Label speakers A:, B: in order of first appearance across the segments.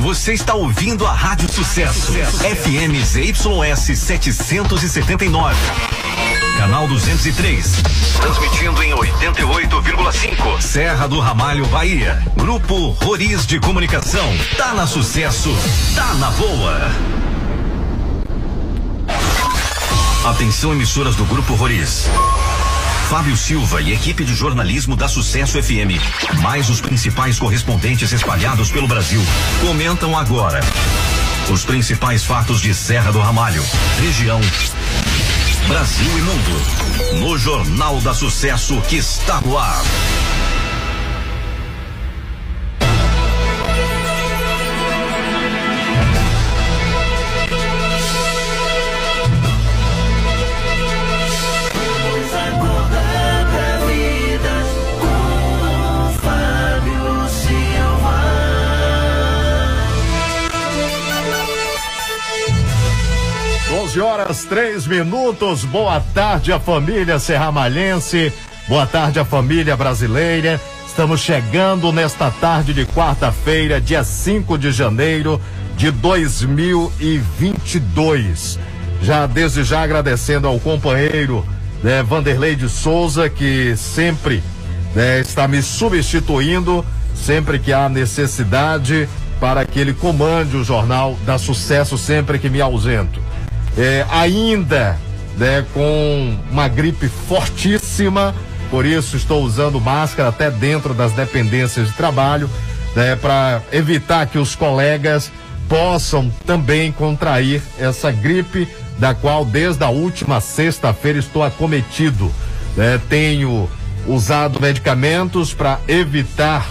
A: Você está ouvindo a Rádio Sucesso. FM ZYS 779. Canal 203. Transmitindo em 88,5. Serra do Ramalho, Bahia. Grupo Roriz de Comunicação. Tá na sucesso. Tá na boa. Atenção, emissoras do Grupo Roriz. Fábio Silva e equipe de jornalismo da Sucesso FM, mais os principais correspondentes espalhados pelo Brasil, comentam agora os principais fatos de Serra do Ramalho, região, Brasil e mundo, no Jornal da Sucesso que está no ar.
B: 11 horas, três minutos. Boa tarde, a família serramalhense. Boa tarde, a família brasileira. Estamos chegando nesta tarde de quarta-feira, dia 5 de janeiro de 2022. Já desde já agradecendo ao companheiro né, Vanderlei de Souza, que sempre né, está me substituindo, sempre que há necessidade, para que ele comande o jornal da sucesso sempre que me ausento é, ainda né, com uma gripe fortíssima, por isso estou usando máscara até dentro das dependências de trabalho, né, para evitar que os colegas possam também contrair essa gripe, da qual desde a última sexta-feira estou acometido. Né, tenho usado medicamentos para evitar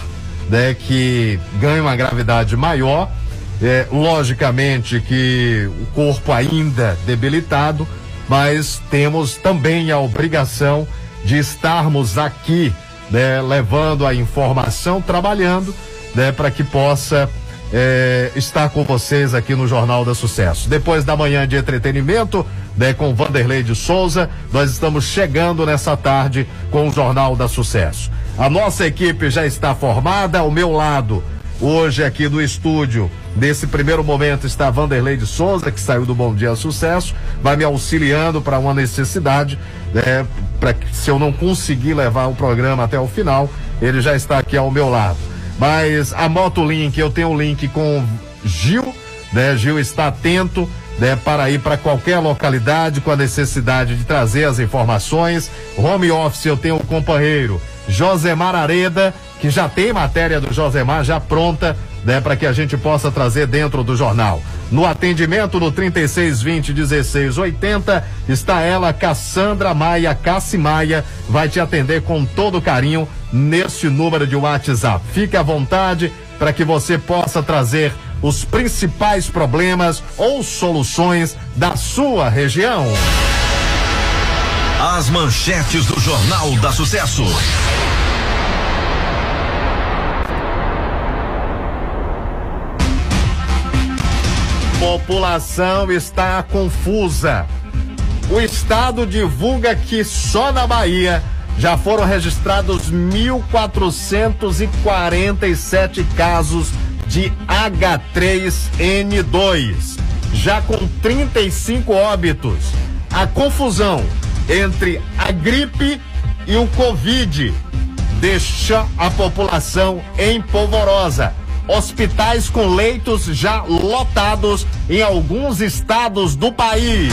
B: né, que ganhe uma gravidade maior é, logicamente que o corpo ainda debilitado, mas temos também a obrigação de estarmos aqui, né, levando a informação, trabalhando, né, para que possa é, estar com vocês aqui no Jornal da Sucesso. Depois da manhã de entretenimento, né, com Vanderlei de Souza, nós estamos chegando nessa tarde com o Jornal da Sucesso. A nossa equipe já está formada, ao meu lado, hoje aqui no estúdio, Nesse primeiro momento está Vanderlei de Souza, que saiu do Bom Dia Sucesso, vai me auxiliando para uma necessidade, né, para que se eu não conseguir levar o programa até o final, ele já está aqui ao meu lado. Mas a Motolink, eu tenho o um link com Gil, né? Gil está atento, né, para ir para qualquer localidade com a necessidade de trazer as informações. Home office eu tenho o um companheiro Josemar Areda, que já tem matéria do Josemar já pronta né, para que a gente possa trazer dentro do jornal. No atendimento no 3620 1680 está ela, Cassandra Maia, Cassi Maia, vai te atender com todo carinho neste número de WhatsApp. Fique à vontade para que você possa trazer os principais problemas ou soluções da sua região.
A: As manchetes do Jornal da Sucesso.
B: População está confusa. O estado divulga que só na Bahia já foram registrados 1.447 casos de H3N2, já com 35 óbitos. A confusão entre a gripe e o Covid deixa a população empolvorosa hospitais com leitos já lotados em alguns estados do país.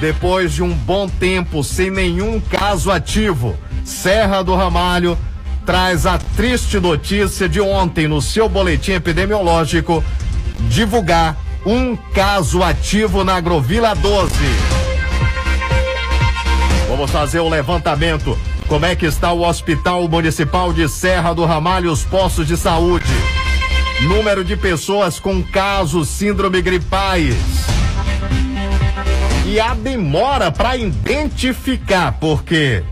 B: Depois de um bom tempo sem nenhum caso ativo, Serra do Ramalho traz a triste notícia de ontem no seu boletim epidemiológico divulgar um caso ativo na Agrovila 12. Vamos fazer o levantamento como é que está o Hospital Municipal de Serra do Ramalho, os postos de saúde? Número de pessoas com casos síndrome gripais. E a demora para identificar, porque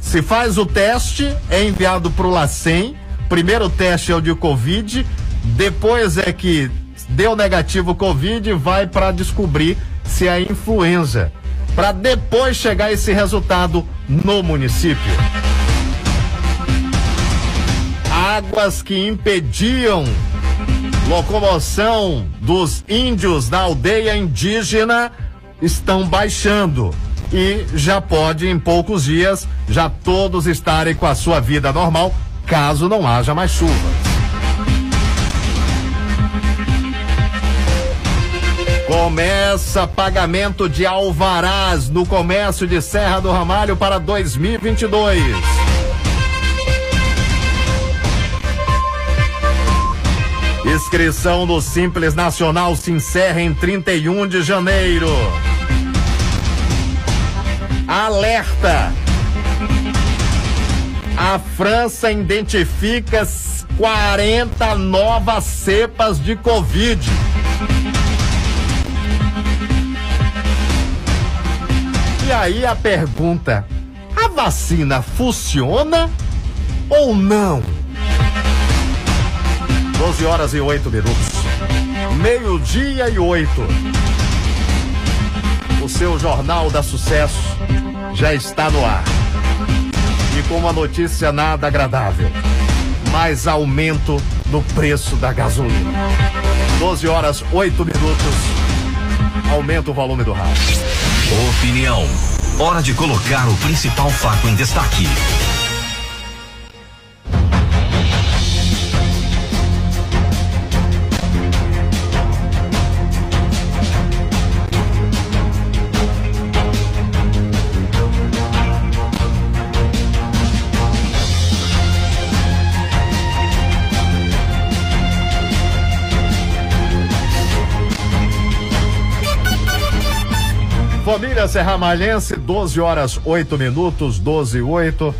B: se faz o teste, é enviado para o LACEN, primeiro teste é o de Covid, depois é que deu negativo Covid, vai para descobrir se é influenza para depois chegar esse resultado no município. águas que impediam locomoção dos índios da aldeia indígena estão baixando e já pode em poucos dias já todos estarem com a sua vida normal, caso não haja mais chuva. Começa pagamento de alvarás no comércio de Serra do Ramalho para 2022. Inscrição do Simples Nacional se encerra em 31 de janeiro. Alerta! A França identifica 40 novas cepas de Covid. E aí a pergunta: a vacina funciona ou não? 12 horas e 8 minutos. Meio-dia e oito. O seu Jornal da Sucesso já está no ar. E com uma notícia nada agradável: mais aumento no preço da gasolina. 12 horas 8 minutos. Aumenta o volume do rádio.
A: Opinião. Hora de colocar o principal fato em destaque.
B: Família Serra Malhense, 12 horas 8 minutos, 12 e 8.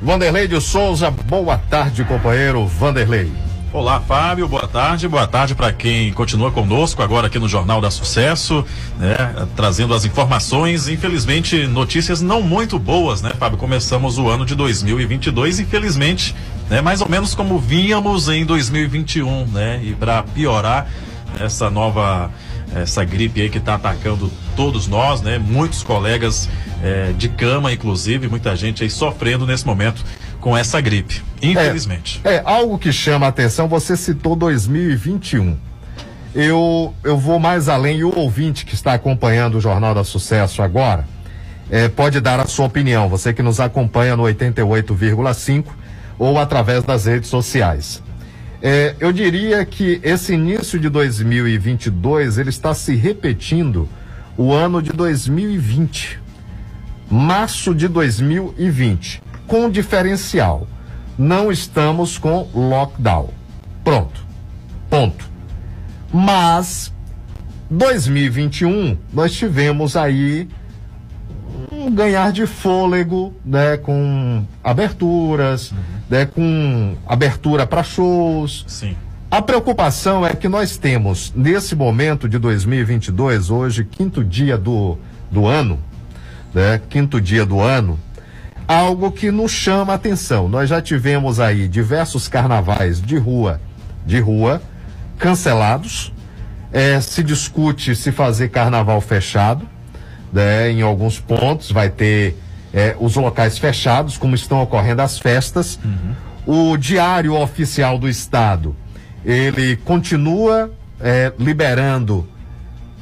B: Vanderlei de Souza, boa tarde, companheiro Vanderlei.
C: Olá, Fábio, boa tarde. Boa tarde para quem continua conosco agora aqui no Jornal da Sucesso, né, trazendo as informações. Infelizmente, notícias não muito boas, né, Fábio? Começamos o ano de 2022, infelizmente, né, mais ou menos como vínhamos em 2021, né? E para piorar essa nova essa gripe aí que está atacando todos nós, né? Muitos colegas é, de cama, inclusive, muita gente aí sofrendo nesse momento com essa gripe, infelizmente.
B: É, é algo que chama a atenção, você citou 2021. Eu, eu vou mais além e o ouvinte que está acompanhando o Jornal da Sucesso agora é, pode dar a sua opinião. Você que nos acompanha no 88,5 ou através das redes sociais. É, eu diria que esse início de 2022 ele está se repetindo o ano de 2020, março de 2020, com diferencial. Não estamos com lockdown. Pronto. Ponto. Mas 2021 nós tivemos aí um ganhar de fôlego, né, com aberturas, uhum. Né, com abertura para shows.
C: Sim.
B: A preocupação é que nós temos, nesse momento de 2022, hoje, quinto dia do, do ano, né, quinto dia do ano, algo que nos chama a atenção. Nós já tivemos aí diversos carnavais de rua, de rua, cancelados. É, se discute se fazer carnaval fechado né, em alguns pontos, vai ter é, os locais fechados, como estão ocorrendo as festas. Uhum. O Diário Oficial do Estado, ele continua é, liberando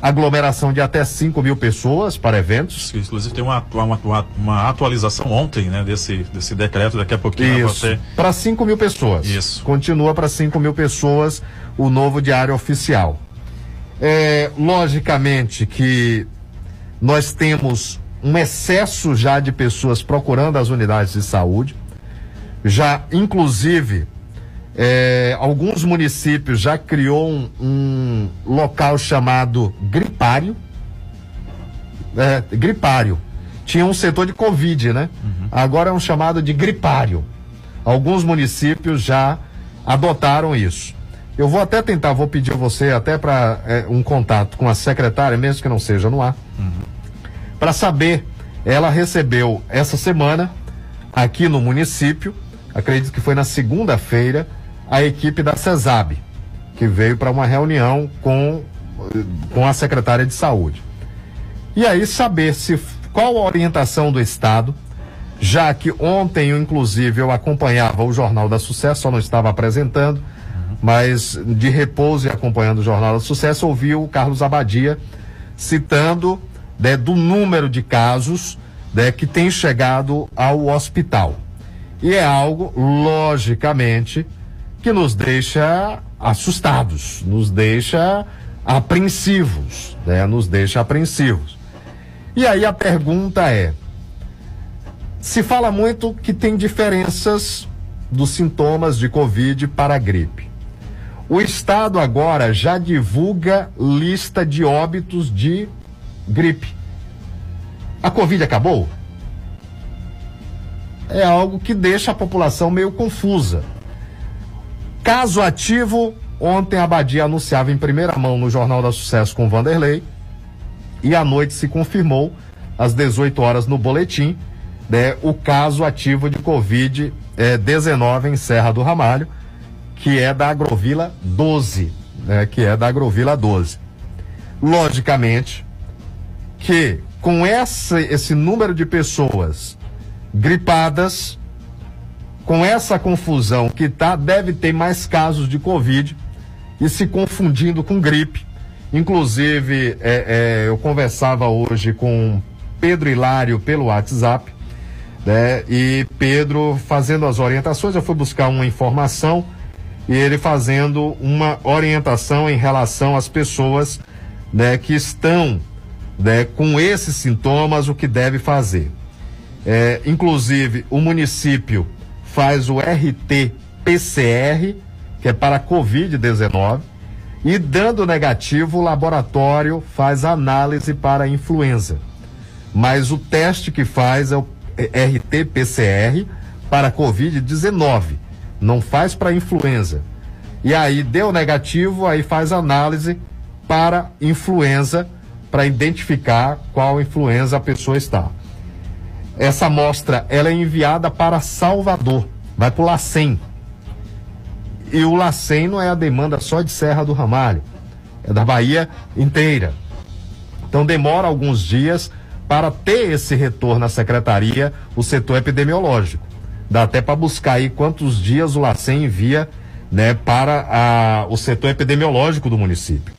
B: aglomeração de até 5 mil pessoas para eventos.
C: Inclusive tem uma, uma, uma, atualização ontem, né, desse, desse decreto, daqui a pouquinho
B: Isso, você... para 5 mil pessoas.
C: Isso.
B: Continua para 5 mil pessoas o novo diário oficial. É, logicamente que nós temos um excesso já de pessoas procurando as unidades de saúde. Já, inclusive, é, alguns municípios já criou um, um local chamado gripário. É, gripário. Tinha um setor de Covid, né? Uhum. Agora é um chamado de gripário. Alguns municípios já adotaram isso. Eu vou até tentar, vou pedir a você até para é, um contato com a secretária, mesmo que não seja no ar, uhum. Para saber. Ela recebeu essa semana aqui no município, acredito que foi na segunda-feira, a equipe da CESAB, que veio para uma reunião com, com a secretária de saúde. E aí saber se qual a orientação do Estado já que ontem, inclusive, eu acompanhava o Jornal da Sucesso, só não estava apresentando, mas de repouso e acompanhando o Jornal da Sucesso, ouvi o Carlos Abadia citando né, do número de casos né, que tem chegado ao hospital. E é algo, logicamente, que nos deixa assustados, nos deixa apreensivos, né, nos deixa apreensivos. E aí a pergunta é: se fala muito que tem diferenças dos sintomas de Covid para a gripe. O Estado agora já divulga lista de óbitos de gripe. A Covid acabou? É algo que deixa a população meio confusa. Caso ativo, ontem a Badia anunciava em primeira mão no Jornal da Sucesso com Vanderlei e à noite se confirmou, às 18 horas no boletim, né, o caso ativo de Covid-19 em Serra do Ramalho que é da Agrovila 12, né, que é da Agrovila 12. Logicamente que com essa, esse número de pessoas gripadas, com essa confusão que tá, deve ter mais casos de Covid e se confundindo com gripe. Inclusive, é, é, eu conversava hoje com Pedro Hilário pelo WhatsApp, né? E Pedro fazendo as orientações, eu fui buscar uma informação e ele fazendo uma orientação em relação às pessoas né, que estão né, com esses sintomas, o que deve fazer. É, inclusive, o município faz o RT-PCR, que é para Covid-19, e dando negativo, o laboratório faz análise para influenza. Mas o teste que faz é o RT-PCR para Covid-19 não faz para influenza. E aí deu negativo, aí faz análise para influenza, para identificar qual influenza a pessoa está. Essa amostra ela é enviada para Salvador, vai para o LACEN. E o LACEN não é a demanda só de Serra do Ramalho, é da Bahia inteira. Então demora alguns dias para ter esse retorno à secretaria, o setor epidemiológico. Dá até para buscar aí quantos dias o LACEN envia né, para a, o setor epidemiológico do município.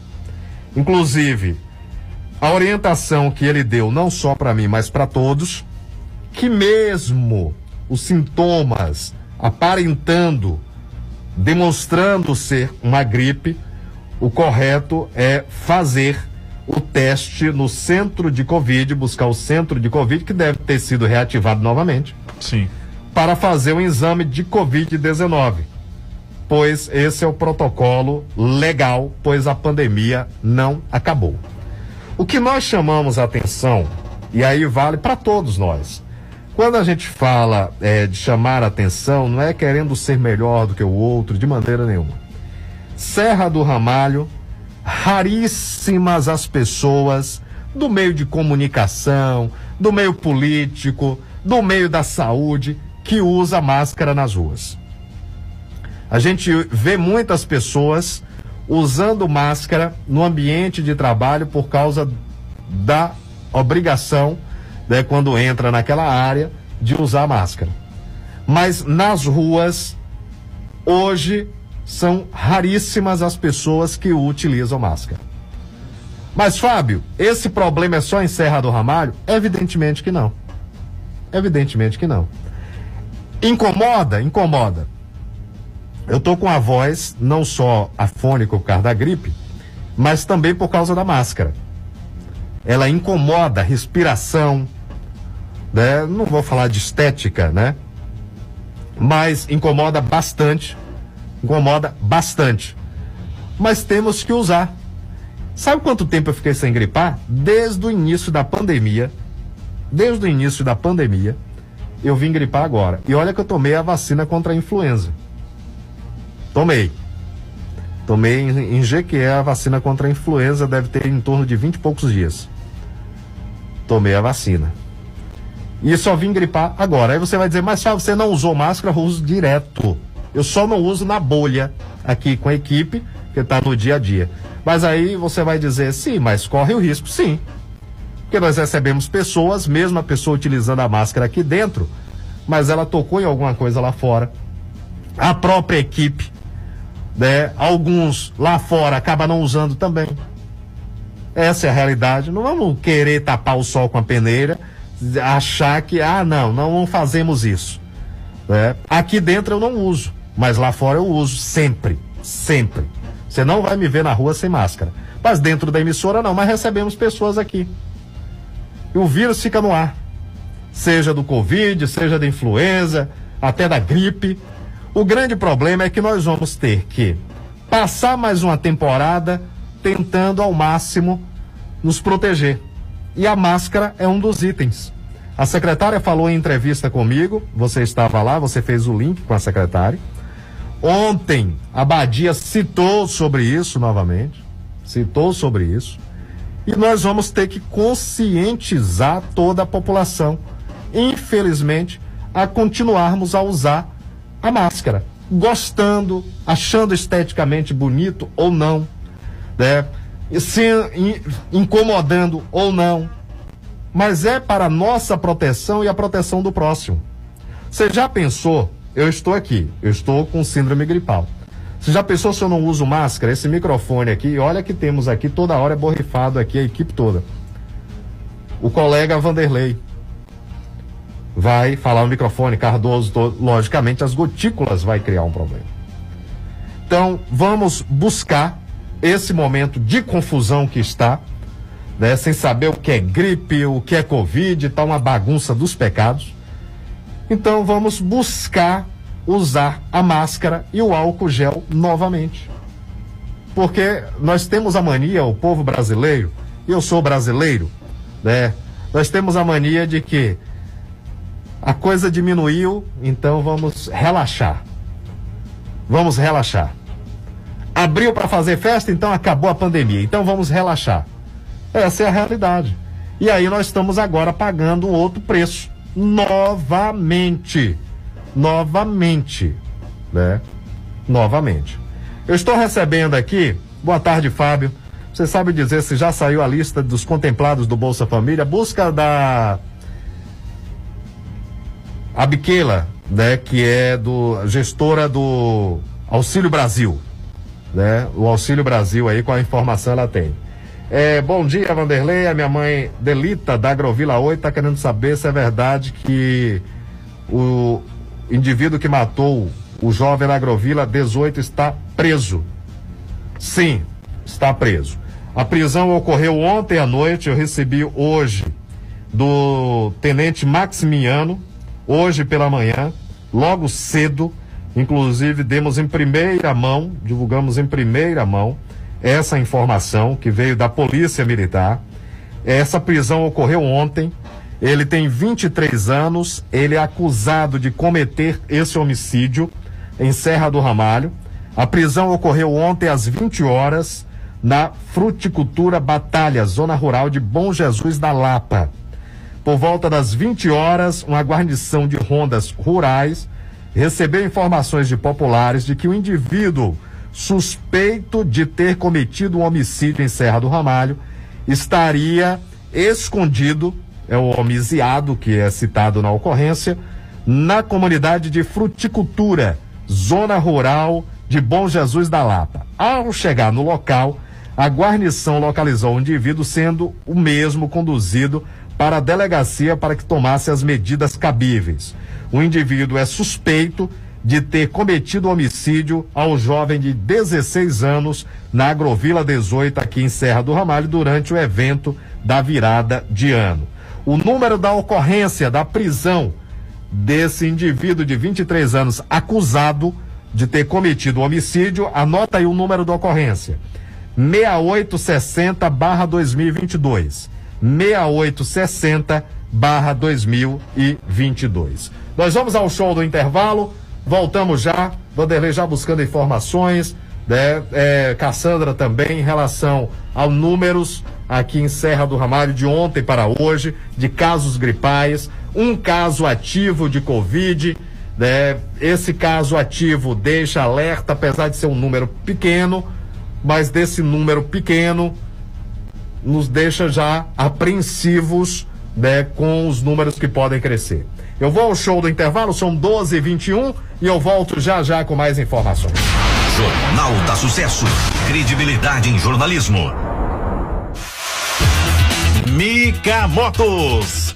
B: Inclusive, a orientação que ele deu, não só para mim, mas para todos, que mesmo os sintomas aparentando, demonstrando ser uma gripe, o correto é fazer o teste no centro de Covid, buscar o centro de Covid, que deve ter sido reativado novamente.
C: Sim
B: para fazer o exame de Covid-19, pois esse é o protocolo legal, pois a pandemia não acabou. O que nós chamamos a atenção, e aí vale para todos nós, quando a gente fala é, de chamar atenção, não é querendo ser melhor do que o outro, de maneira nenhuma. Serra do Ramalho, raríssimas as pessoas do meio de comunicação, do meio político, do meio da saúde, que usa máscara nas ruas. A gente vê muitas pessoas usando máscara no ambiente de trabalho por causa da obrigação, né, quando entra naquela área, de usar máscara. Mas nas ruas, hoje, são raríssimas as pessoas que utilizam máscara. Mas, Fábio, esse problema é só em Serra do Ramalho? Evidentemente que não. Evidentemente que não. Incomoda? Incomoda. Eu tô com a voz não só afônica por causa da gripe, mas também por causa da máscara. Ela incomoda a respiração, né? Não vou falar de estética, né? Mas incomoda bastante. Incomoda bastante. Mas temos que usar. Sabe quanto tempo eu fiquei sem gripar? Desde o início da pandemia. Desde o início da pandemia eu vim gripar agora. E olha que eu tomei a vacina contra a influenza. Tomei. Tomei em, G, que é a vacina contra a influenza, deve ter em torno de 20 e poucos dias. Tomei a vacina. E só vim gripar agora. Aí você vai dizer, mas você não usou máscara, eu uso direto. Eu só não uso na bolha aqui com a equipe, que está no dia a dia. Mas aí você vai dizer, sim, mas corre o risco, sim. Porque nós recebemos pessoas, mesmo a pessoa utilizando a máscara aqui dentro, mas ela tocou em alguma coisa lá fora. A própria equipe, né? Alguns lá fora acabam não usando também. Essa é a realidade. Não vamos querer tapar o sol com a peneira, achar que, ah, não, não fazemos isso. Né? Aqui dentro eu não uso, mas lá fora eu uso sempre, sempre. Você não vai me ver na rua sem máscara. Mas dentro da emissora não, mas recebemos pessoas aqui. E o vírus fica no ar. Seja do Covid, seja da influenza, até da gripe. O grande problema é que nós vamos ter que passar mais uma temporada tentando ao máximo nos proteger. E a máscara é um dos itens. A secretária falou em entrevista comigo, você estava lá, você fez o link com a secretária. Ontem, a Badia citou sobre isso novamente, citou sobre isso. E nós vamos ter que conscientizar toda a população, infelizmente, a continuarmos a usar a máscara, gostando, achando esteticamente bonito ou não, né? Se incomodando ou não, mas é para nossa proteção e a proteção do próximo. Você já pensou? Eu estou aqui, eu estou com síndrome gripal. Você já pensou se eu não uso máscara? Esse microfone aqui, olha que temos aqui toda hora é borrifado aqui, a equipe toda. O colega Vanderlei vai falar no microfone, Cardoso, logicamente as gotículas vai criar um problema. Então, vamos buscar esse momento de confusão que está, né, sem saber o que é gripe, o que é Covid, está uma bagunça dos pecados. Então vamos buscar usar a máscara e o álcool gel novamente. Porque nós temos a mania, o povo brasileiro, eu sou brasileiro, né? Nós temos a mania de que a coisa diminuiu, então vamos relaxar. Vamos relaxar. Abriu para fazer festa, então acabou a pandemia. Então vamos relaxar. Essa é a realidade. E aí nós estamos agora pagando um outro preço. Novamente. Novamente. Né? Novamente. Eu estou recebendo aqui. Boa tarde, Fábio. Você sabe dizer se já saiu a lista dos contemplados do Bolsa Família? Busca da Abiquela, né, que é do gestora do Auxílio Brasil, né? O Auxílio Brasil aí com a informação ela tem. É, bom dia, Vanderlei. A minha mãe Delita, da Agrovila 8, está querendo saber se é verdade que o indivíduo que matou o jovem da Agrovila 18 está preso. Sim, está preso. A prisão ocorreu ontem à noite. Eu recebi hoje do tenente Maximiano, hoje pela manhã, logo cedo. Inclusive, demos em primeira mão, divulgamos em primeira mão essa informação que veio da Polícia Militar. Essa prisão ocorreu ontem. Ele tem 23 anos, ele é acusado de cometer esse homicídio em Serra do Ramalho. A prisão ocorreu ontem às 20 horas na Fruticultura Batalha, zona rural de Bom Jesus da Lapa. Por volta das 20 horas, uma guarnição de rondas rurais recebeu informações de populares de que o indivíduo suspeito de ter cometido um homicídio em Serra do Ramalho, estaria escondido, é o homiciado que é citado na ocorrência, na comunidade de fruticultura, zona rural de Bom Jesus da Lapa. Ao chegar no local, a guarnição localizou o indivíduo sendo o mesmo conduzido para a delegacia para que tomasse as medidas cabíveis. O indivíduo é suspeito de ter cometido homicídio ao jovem de 16 anos na Agrovila 18, aqui em Serra do Ramalho, durante o evento da virada de ano. O número da ocorrência da prisão desse indivíduo de 23 anos acusado de ter cometido homicídio, anota aí o número da ocorrência: 6860 2022. 6860 2022. Nós vamos ao show do intervalo. Voltamos já, Vanderlei já buscando informações, né? É, Cassandra também em relação aos números aqui em Serra do Ramalho de ontem para hoje, de casos gripais, um caso ativo de Covid, né? Esse caso ativo deixa alerta, apesar de ser um número pequeno, mas desse número pequeno nos deixa já apreensivos né, com os números que podem crescer. Eu vou ao show do intervalo, são 12 e 21 e eu volto já já com mais informações.
A: Jornal da Sucesso. Credibilidade em jornalismo.
C: Mica Motos.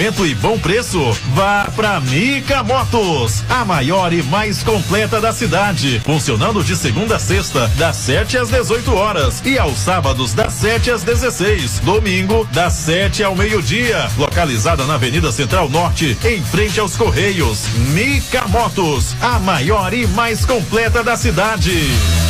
C: e bom preço? Vá pra Mica Motos, a maior e mais completa da cidade. Funcionando de segunda a sexta, das 7 às 18 horas e aos sábados, das 7 às 16. Domingo, das 7 ao meio-dia. Localizada na Avenida Central Norte, em frente aos Correios. Mica Motos, a maior e mais completa da cidade.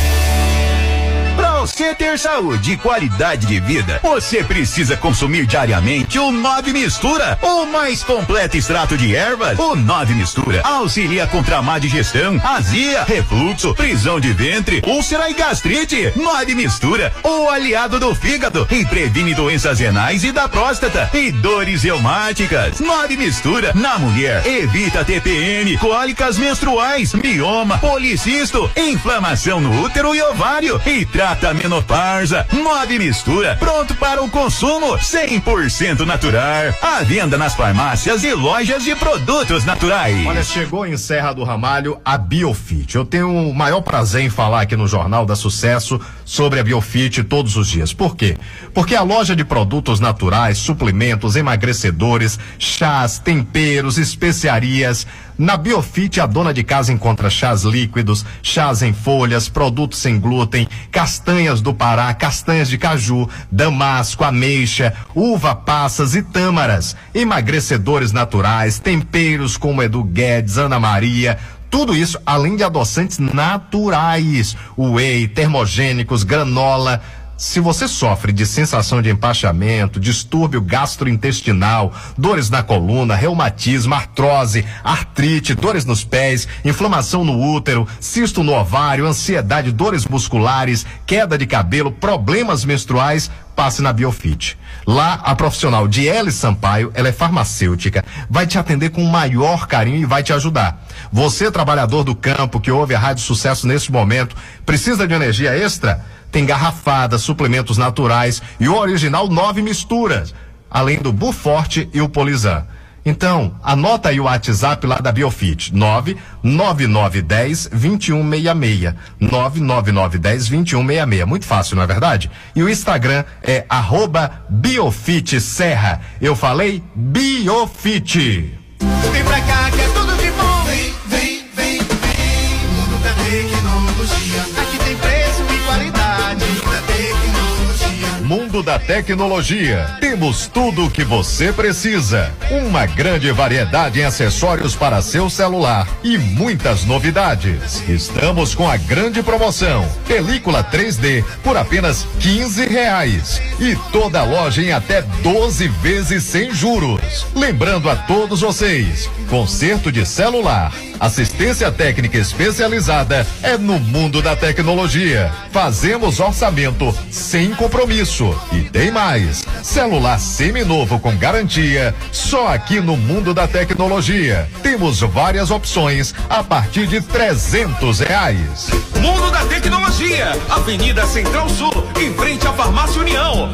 D: Você ter saúde e qualidade de vida, você precisa consumir diariamente o Nove Mistura, o mais completo extrato de ervas. O Nove Mistura auxilia contra a má digestão, azia, refluxo, prisão de ventre, úlcera e gastrite. Nove Mistura, o aliado do fígado e previne doenças renais e da próstata e dores reumáticas. Nove Mistura, na mulher, evita TPM, cólicas menstruais, mioma, policisto, inflamação no útero e ovário e trata a menopausa. Nove Mistura, pronto para o consumo, 100% natural. À venda nas farmácias e lojas de produtos naturais.
B: Olha, chegou em Serra do Ramalho a Biofit. Eu tenho o maior prazer em falar aqui no Jornal da Sucesso sobre a Biofit todos os dias. Por quê? Porque a loja de produtos naturais, suplementos, emagrecedores, chás, temperos, especiarias. Na Biofit, a dona de casa encontra chás líquidos, chás em folhas, produtos sem glúten, castanhas do Pará, castanhas de caju, damasco, ameixa, uva passas e tâmaras, emagrecedores naturais, temperos como Edu Guedes, Ana Maria, tudo isso além de adoçantes naturais, whey, termogênicos, granola. Se você sofre de sensação de empachamento, distúrbio gastrointestinal, dores na coluna, reumatismo, artrose, artrite, dores nos pés, inflamação no útero, cisto no ovário, ansiedade, dores musculares, queda de cabelo, problemas menstruais, passe na Biofit. Lá, a profissional Diele Sampaio, ela é farmacêutica, vai te atender com o maior carinho e vai te ajudar. Você, trabalhador do campo que ouve a Rádio Sucesso neste momento, precisa de energia extra? Tem garrafada, suplementos naturais e o original nove misturas, além do Buforte e o Polizan. Então, anota aí o WhatsApp lá da Biofit, 99910 2166. 99910 2166. Muito fácil, não é verdade? E o Instagram é arroba Biofit Serra. Eu falei Biofit.
E: Vem pra cá Da Tecnologia.
B: Temos tudo o que você precisa. Uma grande variedade em acessórios para seu celular e muitas novidades. Estamos com a grande promoção: película 3D por apenas 15 reais e toda loja em até 12 vezes sem juros. Lembrando a todos vocês: conserto de celular. Assistência técnica especializada é no mundo da tecnologia. Fazemos orçamento sem compromisso. E tem mais: celular seminovo com garantia, só aqui no mundo da tecnologia. Temos várias opções a partir de trezentos reais.
F: Mundo da Tecnologia, Avenida Central Sul, em frente à Farmácia União.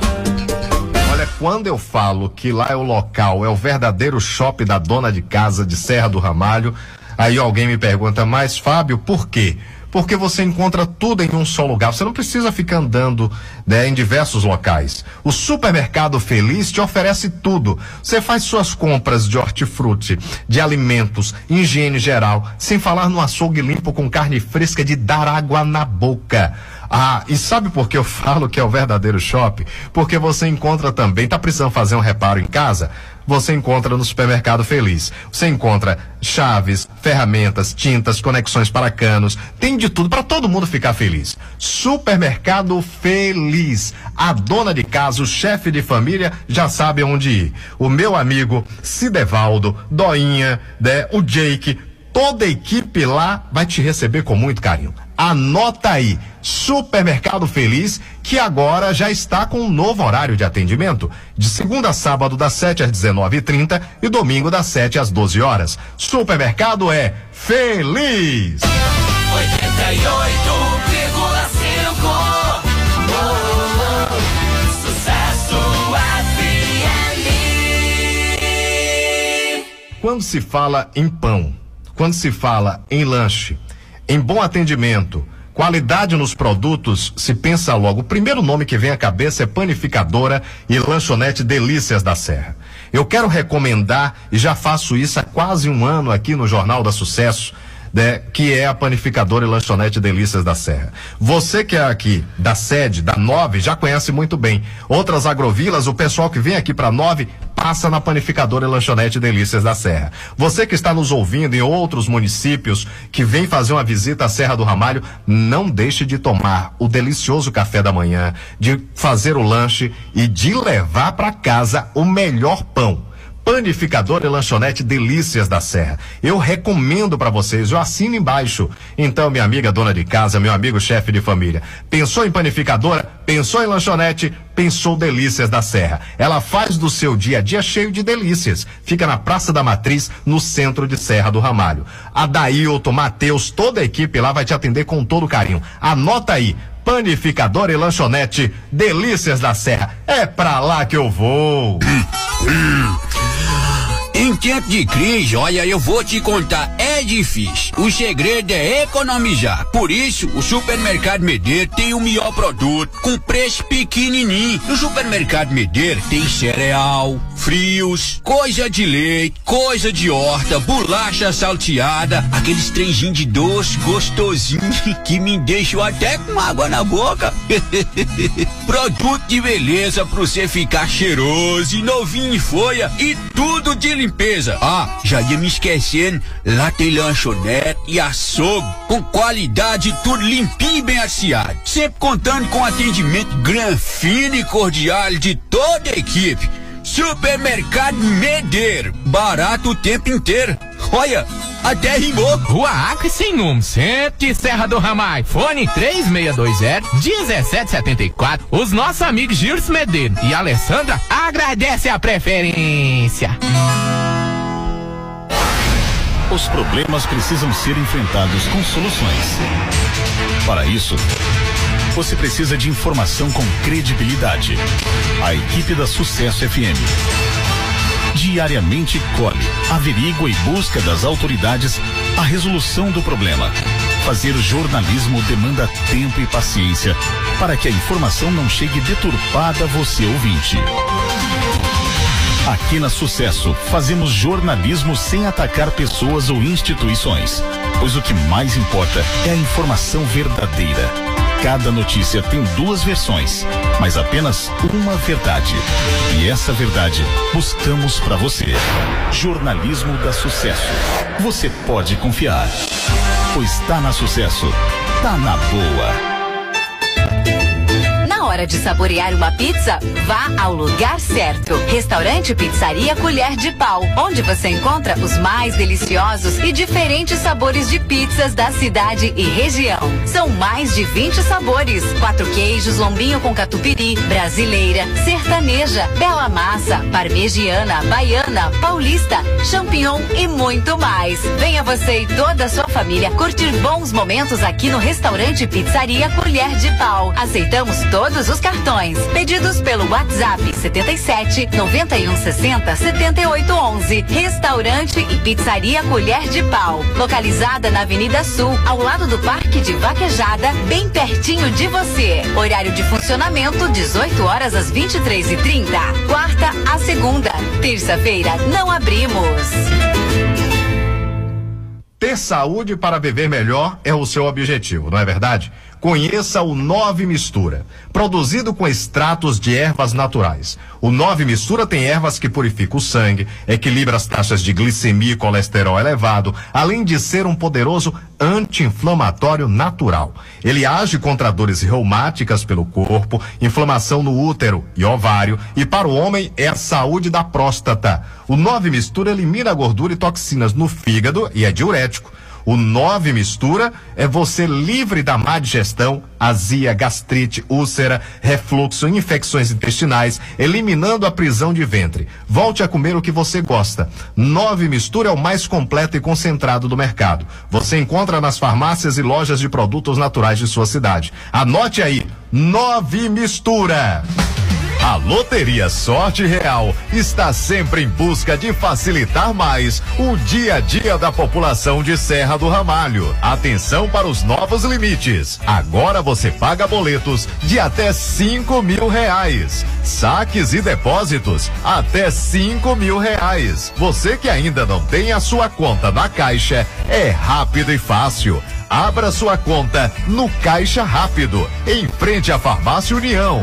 B: Olha, quando eu falo que lá é o local, é o verdadeiro shopping da dona de casa de Serra do Ramalho, Aí alguém me pergunta, mas Fábio, por quê? Porque você encontra tudo em um só lugar. Você não precisa ficar andando né, em diversos locais. O supermercado Feliz te oferece tudo. Você faz suas compras de hortifruti, de alimentos, higiene geral, sem falar no açougue limpo com carne fresca de dar água na boca. Ah, e sabe por que eu falo que é o verdadeiro shopping? Porque você encontra também, tá precisando fazer um reparo em casa? Você encontra no supermercado Feliz. Você encontra chaves, ferramentas, tintas, conexões para canos, tem de tudo para todo mundo ficar feliz. Supermercado Feliz. A dona de casa, o chefe de família já sabe onde ir. O meu amigo Cidevaldo, Doinha, né, o Jake, toda a equipe lá vai te receber com muito carinho. Anota aí, Supermercado Feliz, que agora já está com um novo horário de atendimento, de segunda a sábado das 7 às 19h30 e domingo das 7 às 12 horas. Supermercado é Feliz!
E: 88,5 Sucesso FM
B: Quando se fala em pão, quando se fala em lanche, em bom atendimento, qualidade nos produtos, se pensa logo. O primeiro nome que vem à cabeça é Panificadora e Lanchonete Delícias da Serra. Eu quero recomendar, e já faço isso há quase um ano aqui no Jornal da Sucesso, né, que é a panificadora e lanchonete Delícias da Serra. Você que é aqui da sede, da Nove, já conhece muito bem. Outras agrovilas, o pessoal que vem aqui para Nove passa na panificadora e lanchonete Delícias da Serra. Você que está nos ouvindo em outros municípios que vem fazer uma visita à Serra do Ramalho, não deixe de tomar o delicioso café da manhã, de fazer o lanche e de levar para casa o melhor pão. Panificador e lanchonete Delícias da Serra. Eu recomendo para vocês, eu assino embaixo. Então, minha amiga dona de casa, meu amigo chefe de família, pensou em panificadora, pensou em lanchonete, pensou Delícias da Serra. Ela faz do seu dia a dia cheio de delícias. Fica na Praça da Matriz, no centro de Serra do Ramalho. Adailton, Matheus, toda a equipe lá vai te atender com todo carinho. Anota aí. Panificador e lanchonete Delícias da Serra. É pra lá que eu vou.
G: Em tempo de crise, olha, eu vou te contar, é difícil. O segredo é economizar. Por isso, o Supermercado Medeiro tem o melhor produto, com preço pequenininho. No Supermercado Medeiro tem cereal, frios, coisa de leite, coisa de horta, bolacha salteada, aqueles trenzinhos de doce gostosinho que me deixam até com água na boca. Produto de beleza pra você ficar cheiroso e novinho em folha e tudo de limpeza. Ah, já ia me esquecendo, lá tem lanchonete e açougue com qualidade tudo limpinho e bem aciado. Sempre contando com atendimento granfino e cordial de toda a equipe. Supermercado Medeiro, barato o tempo inteiro. Olha, até rimou.
H: Rua Acre sem um, centro de Serra do Ramai. Fone 3620-1774. Os nossos amigos Gilson Medeiro e Alessandra agradecem a preferência.
I: Os problemas precisam ser enfrentados com soluções. Para isso, você precisa de informação com credibilidade. A equipe da Sucesso FM. Diariamente colhe, averigua e busca das autoridades a resolução do problema. Fazer jornalismo demanda tempo e paciência para que a informação não chegue deturpada a você ouvinte. Aqui na Sucesso, fazemos jornalismo sem atacar pessoas ou instituições, pois o que mais importa é a informação verdadeira. Cada notícia tem duas versões, mas apenas uma verdade. E essa verdade buscamos para você. Jornalismo da Sucesso. Você pode confiar. Pois tá na Sucesso. Tá na boa.
J: Hora de saborear uma pizza, vá ao lugar certo. Restaurante Pizzaria Colher de Pau, onde você encontra os mais deliciosos e diferentes sabores de pizzas da cidade e região. São mais de 20 sabores: quatro queijos, lombinho com catupiry, brasileira, sertaneja, bela massa, parmegiana, baiana, paulista, champignon e muito mais. Venha você e toda a sua família curtir bons momentos aqui no restaurante Pizzaria Colher de Pau. Aceitamos todos todos os cartões. Pedidos pelo WhatsApp 77 91 60 78 11. Restaurante e pizzaria Colher de Pau. Localizada na Avenida Sul, ao lado do Parque de Vaquejada, bem pertinho de você. Horário de funcionamento 18 horas às 23 e 30 Quarta a segunda. Terça-feira não abrimos.
B: Ter saúde para viver melhor é o seu objetivo, não é verdade? Conheça o Nove Mistura, produzido com extratos de ervas naturais. O Nove Mistura tem ervas que purificam o sangue, equilibra as taxas de glicemia e colesterol elevado, além de ser um poderoso anti-inflamatório natural. Ele age contra dores reumáticas pelo corpo, inflamação no útero e ovário, e para o homem é a saúde da próstata. O Nove Mistura elimina gordura e toxinas no fígado e é diurético. O 9 mistura é você livre da má digestão, azia, gastrite, úlcera, refluxo, infecções intestinais, eliminando a prisão de ventre. Volte a comer o que você gosta. 9 mistura é o mais completo e concentrado do mercado. Você encontra nas farmácias e lojas de produtos naturais de sua cidade. Anote aí, 9 mistura. A Loteria Sorte Real está sempre em busca de facilitar mais o dia a dia da população de Serra do Ramalho. Atenção para os novos limites. Agora você paga boletos de até cinco mil reais. Saques e depósitos até cinco mil reais. Você que ainda não tem a sua conta na Caixa, é rápido e fácil. Abra sua conta no Caixa Rápido, em frente à Farmácia União.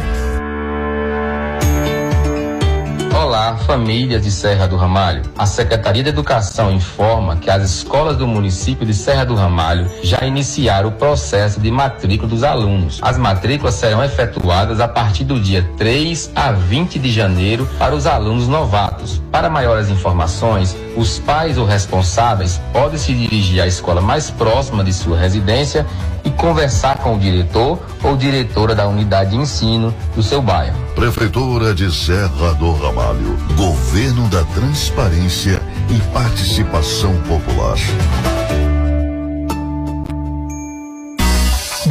K: Olá, famílias de Serra do Ramalho. A Secretaria de Educação informa que as escolas do município de Serra do Ramalho já iniciaram o processo de matrícula dos alunos. As matrículas serão efetuadas a partir do dia 3 a 20 de janeiro para os alunos novatos. Para maiores informações, os pais ou responsáveis podem se dirigir à escola mais próxima de sua residência e conversar com o diretor ou diretora da unidade de ensino do seu bairro.
L: Prefeitura de Serra do Ramalho. Governo da Transparência e Participação Popular.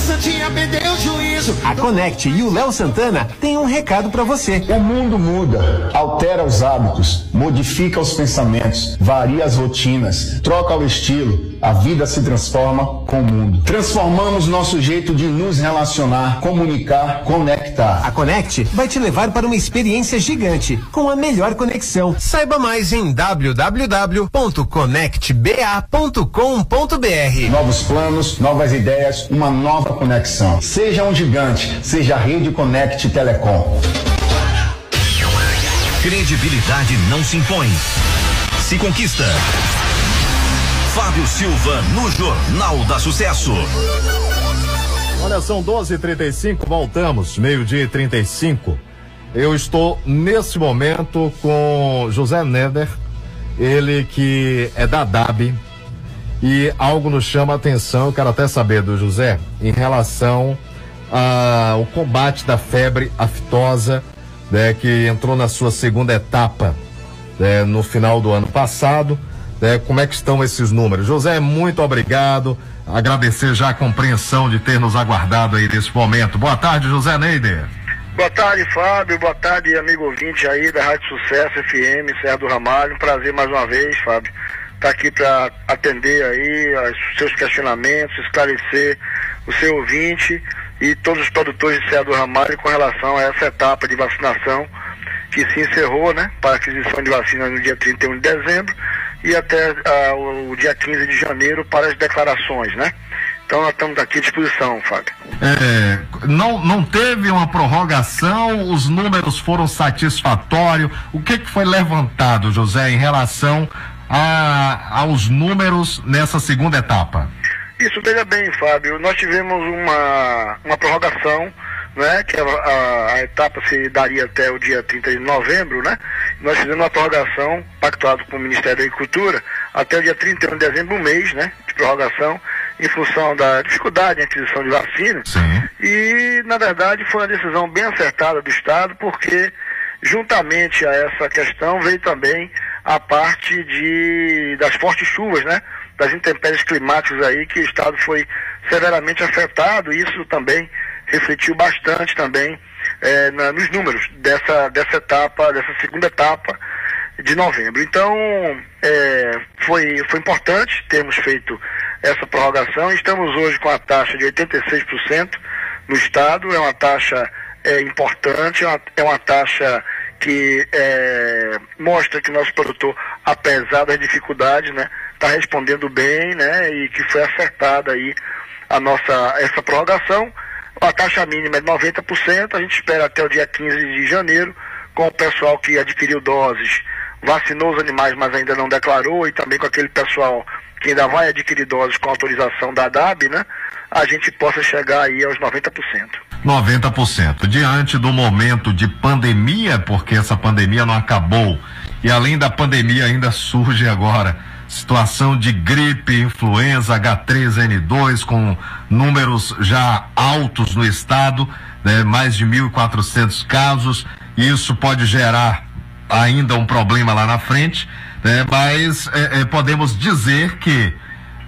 E: A Santinha perdeu o juízo.
M: A Connect e o Léo Santana têm um recado para você.
N: O mundo muda, altera os hábitos, modifica os pensamentos, varia as rotinas, troca o estilo. A vida se transforma com o mundo. Transformamos nosso jeito de nos relacionar, comunicar, conectar.
M: A Connect vai te levar para uma experiência gigante, com a melhor conexão. Saiba mais em www.connectba.com.br.
N: Novos planos, novas ideias, uma nova conexão. Seja um gigante, seja a Rede Connect Telecom.
A: Credibilidade não se impõe. Se conquista. Fábio Silva no Jornal da Sucesso.
B: Olha, são 12h35, voltamos, meio-dia e 35. Eu estou nesse momento com José Neder, ele que é da DAB, e algo nos chama a atenção, eu quero até saber do José, em relação ao combate da febre aftosa, né, que entrou na sua segunda etapa né, no final do ano passado. Né, como é que estão esses números? José, muito obrigado. Agradecer já a compreensão de ter nos aguardado aí nesse momento. Boa tarde, José Neider.
O: Boa tarde, Fábio. Boa tarde, amigo ouvinte aí da Rádio Sucesso FM, Serra do Ramalho. Um prazer mais uma vez, Fábio, estar tá aqui para atender aí os seus questionamentos, esclarecer o seu ouvinte e todos os produtores de Serra do Ramalho com relação a essa etapa de vacinação que se encerrou, né, para aquisição de vacinas no dia 31 de dezembro e até uh, o, o dia 15 de janeiro para as declarações, né? Então nós estamos aqui à disposição, Fábio.
B: É, não, não teve uma prorrogação, os números foram satisfatórios. O que, que foi levantado, José, em relação a, aos números nessa segunda etapa?
O: Isso, veja bem, Fábio, nós tivemos uma, uma prorrogação, né, que a, a, a etapa se daria até o dia 30 de novembro, né? Nós fizemos uma prorrogação, pactuado com o Ministério da Agricultura, até o dia 31 de dezembro, um mês, né, de prorrogação, em função da dificuldade em aquisição de vacina. E, na verdade, foi uma decisão bem acertada do Estado, porque, juntamente a essa questão, veio também a parte de, das fortes chuvas, né? Das intempéries climáticas aí, que o Estado foi severamente afetado, e isso também refletiu bastante também eh, na- nos números dessa, dessa etapa, dessa segunda etapa de novembro. Então, eh, foi, foi importante termos feito essa prorrogação. Estamos hoje com a taxa de 86% no Estado, é uma taxa eh, importante, é uma, é uma taxa que eh, mostra que nosso produtor, apesar das dificuldades, né, está respondendo bem, né, e que foi acertada aí a nossa essa prorrogação. A taxa mínima é de 90%, a gente espera até o dia 15 de janeiro, com o pessoal que adquiriu doses, vacinou os animais, mas ainda não declarou, e também com aquele pessoal que ainda vai adquirir doses com autorização da DAB, né? A gente possa chegar aí aos 90%.
B: 90%. Diante do momento de pandemia, porque essa pandemia não acabou, e além da pandemia ainda surge agora situação de gripe, influenza, H3N2 com números já altos no estado, né, mais de 1.400 casos, e isso pode gerar ainda um problema lá na frente, né, mas é, é, podemos dizer que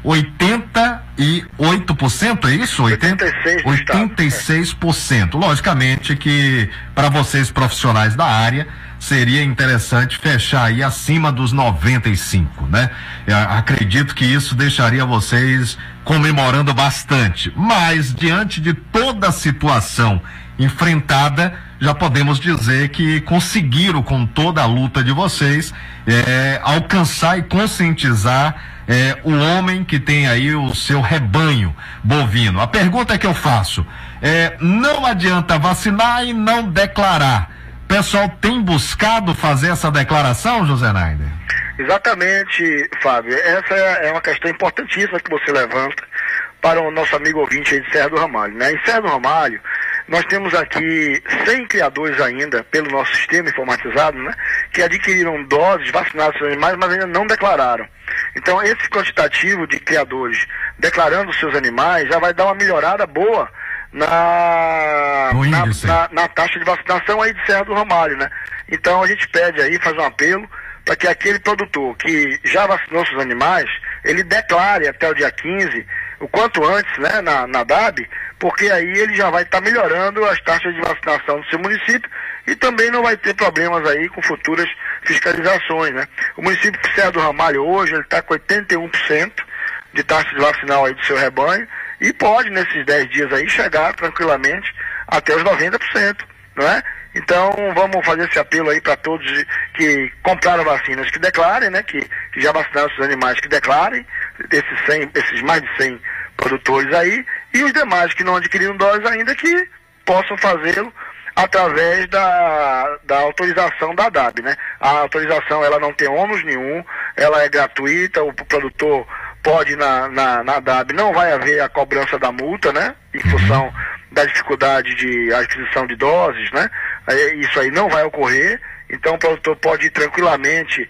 B: 88%, é isso?
O: 86 do estado.
B: 86%. Logicamente que para vocês profissionais da área seria interessante fechar aí acima dos 95, né? Eu acredito que isso deixaria vocês comemorando bastante. Mas diante de toda a situação enfrentada, já podemos dizer que conseguiram com toda a luta de vocês eh, alcançar e conscientizar eh, o homem que tem aí o seu rebanho bovino. A pergunta que eu faço é: não adianta vacinar e não declarar. O pessoal tem buscado fazer essa declaração, José Naider?
O: Exatamente, Fábio. Essa é uma questão importantíssima que você levanta para o nosso amigo ouvinte aí de Serra do Ramalho. Né? Em Serra do Ramalho, nós temos aqui 100 criadores ainda, pelo nosso sistema informatizado, né? que adquiriram doses, vacinados seus animais, mas ainda não declararam. Então, esse quantitativo de criadores declarando seus animais já vai dar uma melhorada boa na, na, na- na taxa de vacinação aí de Serra do Ramalho, né? Então a gente pede aí, faz um apelo para que aquele produtor que já vacinou seus animais, ele declare até o dia 15, o quanto antes, né, na, na DAB, porque aí ele já vai estar melhorando as taxas de vacinação do seu município e também não vai ter problemas aí com futuras fiscalizações, né? O município de Serra do Ramalho hoje, ele está com 81% de taxa de vacinal aí do seu rebanho e pode, nesses 10 dias aí, chegar tranquilamente até os 90%, não é? Então, vamos fazer esse apelo aí para todos que compraram vacinas que declarem, né? Que, que já vacinaram seus animais que declarem, esses, 100, esses mais de 100 produtores aí, e os demais que não adquiriram doses ainda que possam fazê-lo através da, da autorização da DAB, né? A autorização ela não tem ônus nenhum, ela é gratuita, o produtor pode ir na, na, na DAB, não vai haver a cobrança da multa, né? Em função da dificuldade de aquisição de doses, né? Isso aí não vai ocorrer, então o produtor pode ir tranquilamente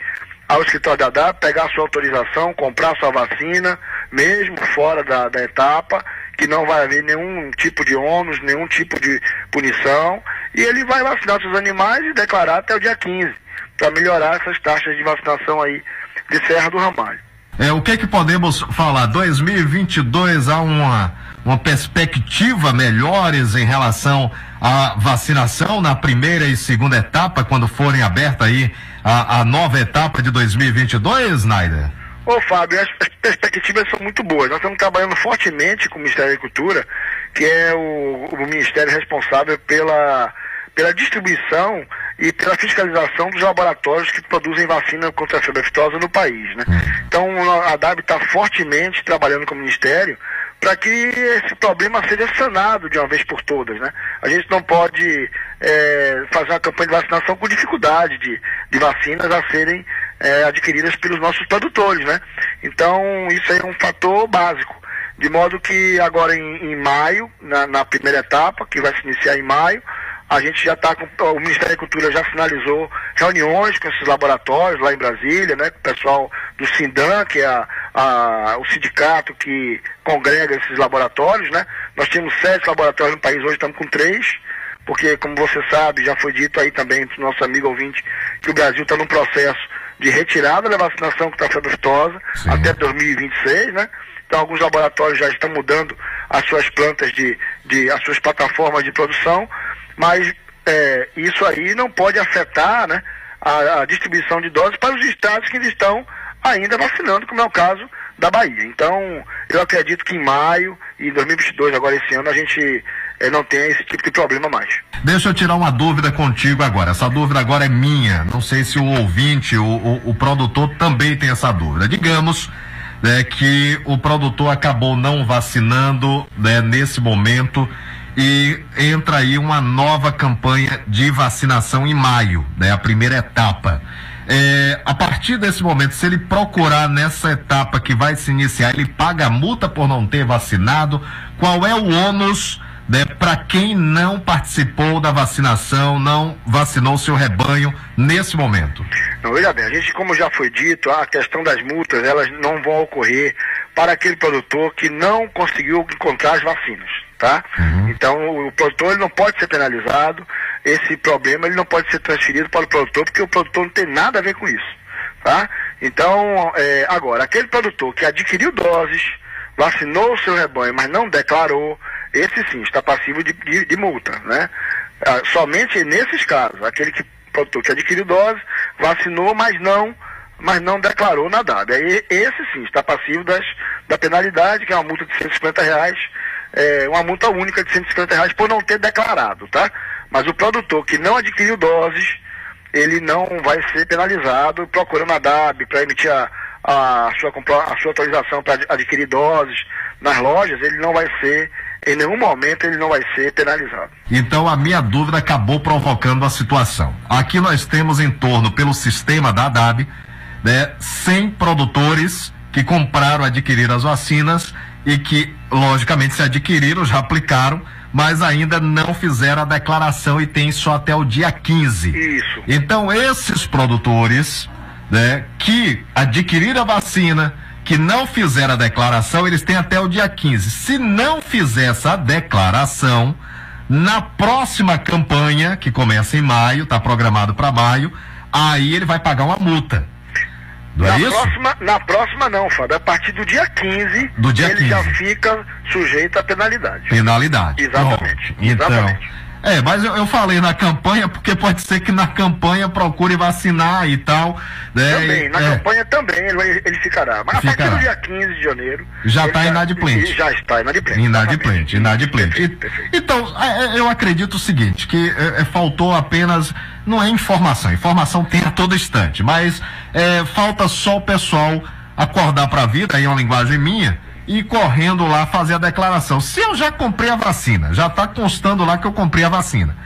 O: ao escritório da DAB, pegar sua autorização, comprar sua vacina, mesmo fora da, da etapa, que não vai haver nenhum tipo de ônus, nenhum tipo de punição, e ele vai vacinar seus animais e declarar até o dia 15, para melhorar essas taxas de vacinação aí de Serra do Ramalho.
B: É, o que que podemos falar? 2022 há uma, uma perspectiva melhores em relação à vacinação na primeira e segunda etapa, quando forem aberta aí a, a nova etapa de 2022, Snyder?
O: Ô Fábio, as, as perspectivas são muito boas. Nós estamos trabalhando fortemente com o Ministério da Agricultura, que é o, o Ministério responsável pela, pela distribuição e pela fiscalização dos laboratórios que produzem vacina contra a febre aftosa no país. Né? Então a DAB está fortemente trabalhando com o Ministério para que esse problema seja sanado de uma vez por todas, né? A gente não pode é, fazer uma campanha de vacinação com dificuldade de, de vacinas a serem é, adquiridas pelos nossos produtores, né? Então, isso aí é um fator básico. De modo que agora em, em maio, na, na primeira etapa, que vai se iniciar em maio, a gente já está com. O Ministério da Cultura já sinalizou reuniões com esses laboratórios lá em Brasília, né? Com o pessoal do Sindan, que é a, a- o sindicato que congrega esses laboratórios, né? Nós tínhamos sete laboratórios no país, hoje estamos com três, porque, como você sabe, já foi dito aí também para o nosso amigo ouvinte, que o Brasil está num processo de retirada da vacinação a febre aftosa até 2026, né? Então alguns laboratórios já estão mudando as suas plantas de, de as suas plataformas de produção, mas é, isso aí não pode afetar né, a, a distribuição de doses para os estados que estão ainda vacinando, como é o caso da Bahia. Então, eu acredito que em maio e 2022, agora esse ano, a gente eh, não tenha esse tipo de problema mais.
B: Deixa eu tirar uma dúvida contigo agora. Essa dúvida agora é minha. Não sei se o ouvinte, o, o, o produtor também tem essa dúvida. Digamos né, que o produtor acabou não vacinando né, nesse momento e entra aí uma nova campanha de vacinação em maio, né, a primeira etapa. É, a partir desse momento, se ele procurar nessa etapa que vai se iniciar, ele paga a multa por não ter vacinado. Qual é o ônus né, para quem não participou da vacinação, não vacinou seu rebanho nesse momento?
O: Não, veja bem, a gente, como já foi dito, a questão das multas, elas não vão ocorrer para aquele produtor que não conseguiu encontrar as vacinas, tá? Então, o produtor ele não pode ser penalizado, esse problema ele não pode ser transferido para o produtor, porque o produtor não tem nada a ver com isso, tá? Então, é, agora, aquele produtor que adquiriu doses, vacinou o seu rebanho, mas não declarou, esse sim está passivo de, de- de multa, né? Ah, somente nesses casos, aquele que que adquiriu dose, vacinou, mas não, mas não declarou na DAB. Esse sim está passivo das, da penalidade, que é uma multa de 150 reais, é, uma multa única de 150 reais por não ter declarado, tá? Mas o produtor que não adquiriu doses, ele não vai ser penalizado procurando a DAB para emitir a, a, sua, a sua autorização para adquirir doses nas lojas, ele não vai ser, em nenhum momento ele não vai ser penalizado.
B: Então a minha dúvida acabou provocando a situação. Aqui nós temos em torno, pelo sistema da DAB, né, 100 produtores que compraram, adquiriram as vacinas e que, logicamente, se adquiriram, já aplicaram, mas ainda não fizeram a declaração e tem só até o dia 15.
O: Isso.
B: Então esses produtores, né, que adquiriram a vacina, que não fizeram a declaração, eles têm até o dia 15. Se não fizer essa declaração, na próxima campanha, que começa em maio, está programado para maio, aí ele vai pagar uma multa. Não
O: na,
B: é isso?
O: próxima, na próxima não, Fábio. A partir do dia 15,
B: Do dia
O: ele
B: 15.
O: já fica sujeito à penalidade.
B: Penalidade.
O: Exatamente.
B: Então.
O: Exatamente.
B: É, mas eu, eu falei na campanha, porque pode ser que na campanha procure vacinar e tal. Né?
O: Também, na
B: É.
O: campanha também ele, ele ficará. Mas a partir
B: Ficará.
O: do dia 15 de janeiro.
B: Já está inadimplente.
O: ele Já está inadimplente.
B: Inadimplente, inadimplente. Então, é, é, eu acredito o seguinte, que é, faltou apenas, não é informação, informação tem a todo instante, mas é, falta só o pessoal acordar para a vida, aí é uma linguagem minha, e correndo lá fazer a declaração. Se eu já comprei a vacina, já está constando lá que eu comprei a vacina.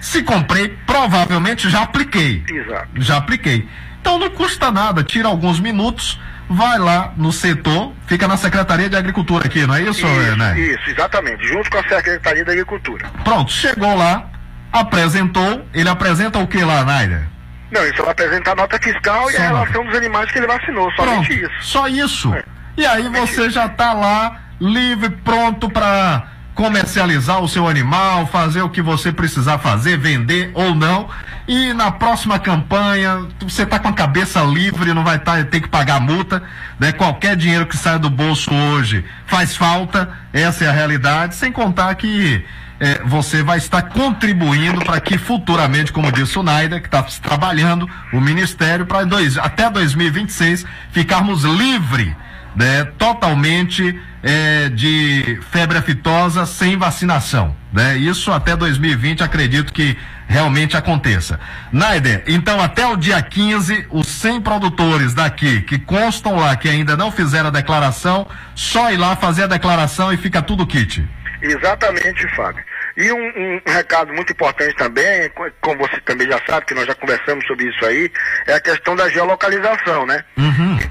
B: Se comprei, provavelmente já apliquei.
O: Exato.
B: Já apliquei. Então não custa nada, tira alguns minutos, vai lá no setor, fica na Secretaria de Agricultura aqui, não é isso,
O: Isso,
B: né?
O: isso, exatamente. Junto com a Secretaria da Agricultura.
B: Pronto, chegou lá, apresentou, ele apresenta o que lá, Naira?
O: Não, ele só vai apresentar a nota fiscal e
B: Só
O: a
B: nota.
O: relação dos animais que ele vacinou. Somente
B: Pronto,
O: isso.
B: Só isso. E aí você já está lá, livre, pronto para comercializar o seu animal, fazer o que você precisar fazer, vender ou não. E na próxima campanha, você está com a cabeça livre, não vai tá, ter que pagar multa. Né? Qualquer dinheiro que sai do bolso hoje faz falta, essa é a realidade, sem contar que eh, você vai estar contribuindo para que futuramente, como disse o Naida, que está trabalhando o Ministério, para até 2026 ficarmos livres né, totalmente eh, de febre aftosa sem vacinação. Né? Isso até 2020, acredito que realmente aconteça. Naider, então até o dia 15, os 100 produtores daqui que constam lá que ainda não fizeram a declaração, só ir lá fazer a declaração e fica tudo kit.
O: Exatamente, Fábio. E um, um- recado muito importante também, co- como você também já sabe, que nós já conversamos sobre isso aí, é a questão da geolocalização, né?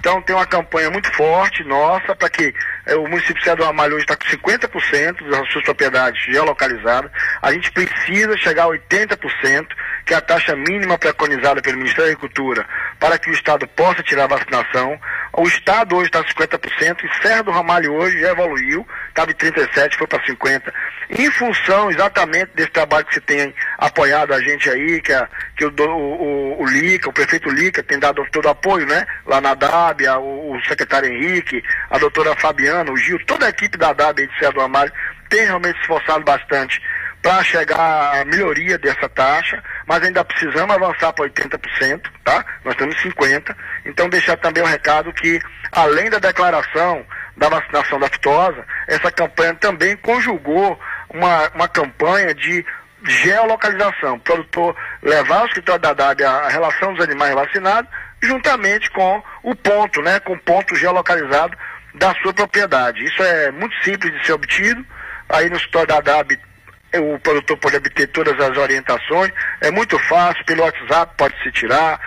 O: Então tem uma campanha muito forte nossa para que eh, o município de do Ramalho hoje está com 50% das suas propriedades geolocalizadas. A gente precisa chegar a 80%, que é a taxa mínima preconizada pelo Ministério da Agricultura, para que o Estado possa tirar a vacinação. O Estado hoje está 50% e Serra do Ramalho hoje já evoluiu, estava de 37, foi para 50. Em função exatamente desse trabalho que você tem apoiado a gente aí, que, a- que o, o- o Lica, o prefeito Lica tem dado todo o apoio, né? Lá na DAB, a- o, o secretário Henrique, a doutora Fabiana, o Gil, toda a equipe da DAB aí de Serra do Ramalho tem realmente se esforçado bastante para chegar à melhoria dessa taxa, mas ainda precisamos avançar para 80%, tá? Nós temos 50%. Então deixar também o recado que, além da declaração da vacinação da fitosa, essa campanha também conjugou uma, uma campanha de geolocalização. O produtor levar ao escritório da DAB a relação dos animais vacinados, juntamente com o ponto, né? Com o ponto geolocalizado da sua propriedade. Isso é muito simples de ser obtido. Aí no escritório da DAB o produtor pode obter todas as orientações, é muito fácil, pelo WhatsApp pode se tirar,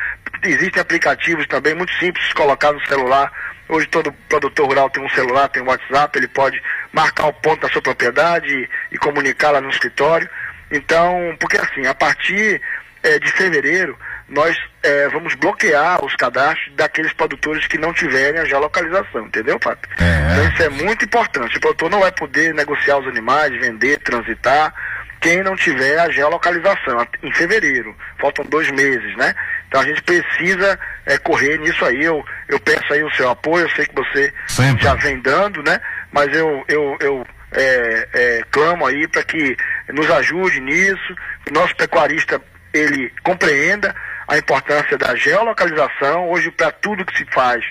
O: existem aplicativos também muito simples colocar no celular. Hoje todo produtor rural tem um celular, tem um WhatsApp, ele pode marcar o ponto da sua propriedade e, e comunicar lá no escritório. Então, porque assim, a partir eh, de fevereiro, nós eh, vamos bloquear os cadastros daqueles produtores que não tiverem a geolocalização, entendeu, Fábio? Então isso é muito importante. O produtor não vai poder negociar os animais, vender, transitar, quem não tiver a geolocalização em fevereiro. Faltam dois meses, né? Então a gente precisa eh, correr nisso aí. Eu, eu peço aí o seu apoio, eu sei que você
B: Sempre.
O: já vem dando, né? Mas eu, eu, eu é, é, clamo aí para que nos ajude nisso, que o nosso pecuarista ele compreenda a importância da geolocalização. Hoje, para tudo que se faz,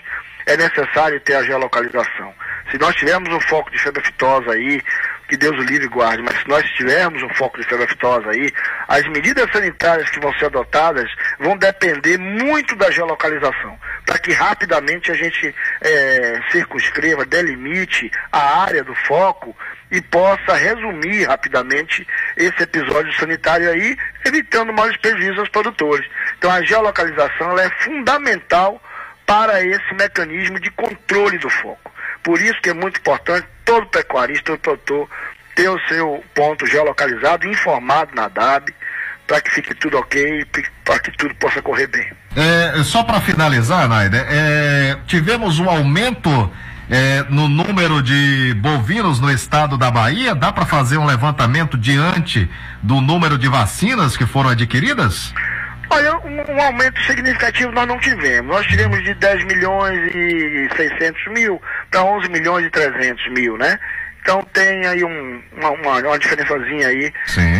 O: é necessário ter a geolocalização. Se nós tivermos um foco de febre aftosa aí, que Deus o livre e guarde, mas se nós tivermos um foco de febre aftosa aí, as medidas sanitárias que vão ser adotadas vão depender muito da geolocalização, para que rapidamente a gente eh, circunscreva, delimite a área do foco e possa resumir rapidamente esse episódio sanitário aí, evitando maiores prejuízos aos produtores. Então a geolocalização é fundamental para esse mecanismo de controle do foco. Por isso que é muito importante todo pecuarista, todo produtor, ter o seu ponto geolocalizado, informado na DAB, para que fique tudo ok, para que tudo possa correr bem.
B: É, só para finalizar, Naida, é, tivemos um aumento é, no número de bovinos no estado da Bahia. Dá para fazer um levantamento diante do número de vacinas que foram adquiridas?
O: Olha, um, um aumento significativo nós não tivemos. Nós tivemos de 10 milhões e 600 mil para 11 milhões e 300 mil, né? Então tem aí um, uma, uma, uma diferençazinha aí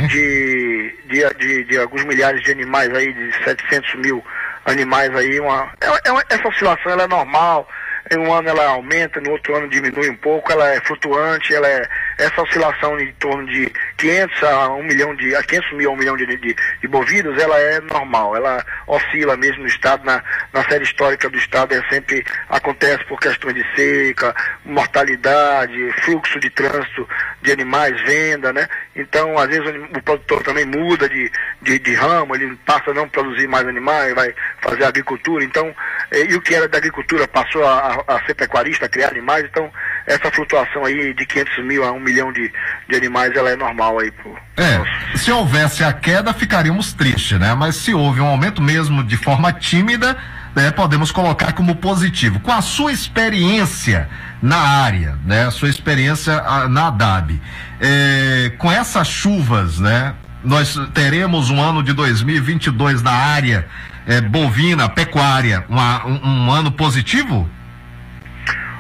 O: de, de, de, de alguns milhares de animais aí, de 700 mil animais aí. Uma, é, é uma- essa oscilação ela é normal. Em um ano ela aumenta, no outro ano diminui um pouco, ela é flutuante, ela é essa oscilação em torno de 500 a 1 milhão de, a 500 mil a 1 milhão de, de, de bovinos, ela é normal, ela oscila mesmo no estado, na, na série histórica do estado, é sempre acontece por questões de seca, mortalidade, fluxo de trânsito de animais, venda, né? Então, às vezes o, o produtor também muda de, de, de ramo, ele passa a não produzir mais animais, vai fazer agricultura, então, eh, e o que era da agricultura passou a, a, a ser pecuarista, a criar animais, então essa flutuação aí de 500 mil a 1 milhão de, de animais, ela é normal aí pro,
B: É, se houvesse a queda, ficaríamos tristes, né? Mas se houve um aumento mesmo de forma tímida, né, podemos colocar como positivo. Com a sua experiência na área, né? A sua experiência na DAB, eh, com essas chuvas, né? Nós teremos um ano de 2022 na área eh, bovina, pecuária, uma- um, um ano positivo?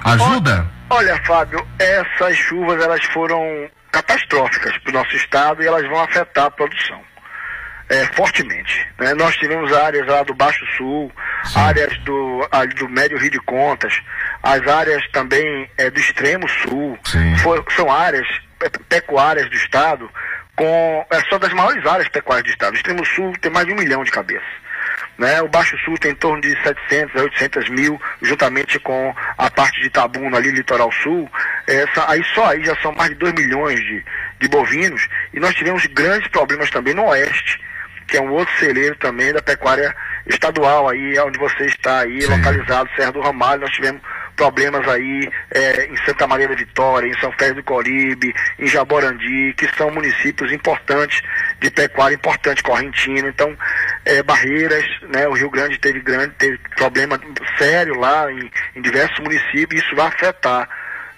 B: Ajuda?
O: Olha, Fábio, essas chuvas elas foram catastróficas para o nosso estado e elas vão afetar a produção é, fortemente. né? Nós tivemos áreas lá do Baixo Sul, áreas do, do Médio Rio de Contas, as áreas também é, do Extremo Sul. For- são áreas pe- pecuárias do estado com. É só das maiores áreas pecuárias do estado. O extremo sul tem mais de um milhão de cabeças. Né? O Baixo Sul tem em torno de 700 a 800 mil, juntamente com a parte de Tabuna ali, litoral sul. Essa, aí só aí já são mais de 2 milhões de, de bovinos. E nós tivemos grandes problemas também no oeste, que é um outro celeiro também da pecuária estadual aí, onde você está aí, localizado, Serra do Ramalho, nós tivemos problemas aí é, em Santa Maria da Vitória, em São Félix do Coribe, em Jaborandi, que são municípios importantes de pecuária, importante correntino. Então, é, Barreiras, né, o Rio Grande teve grande, teve problema sério lá em, em diversos municípios, isso vai afetar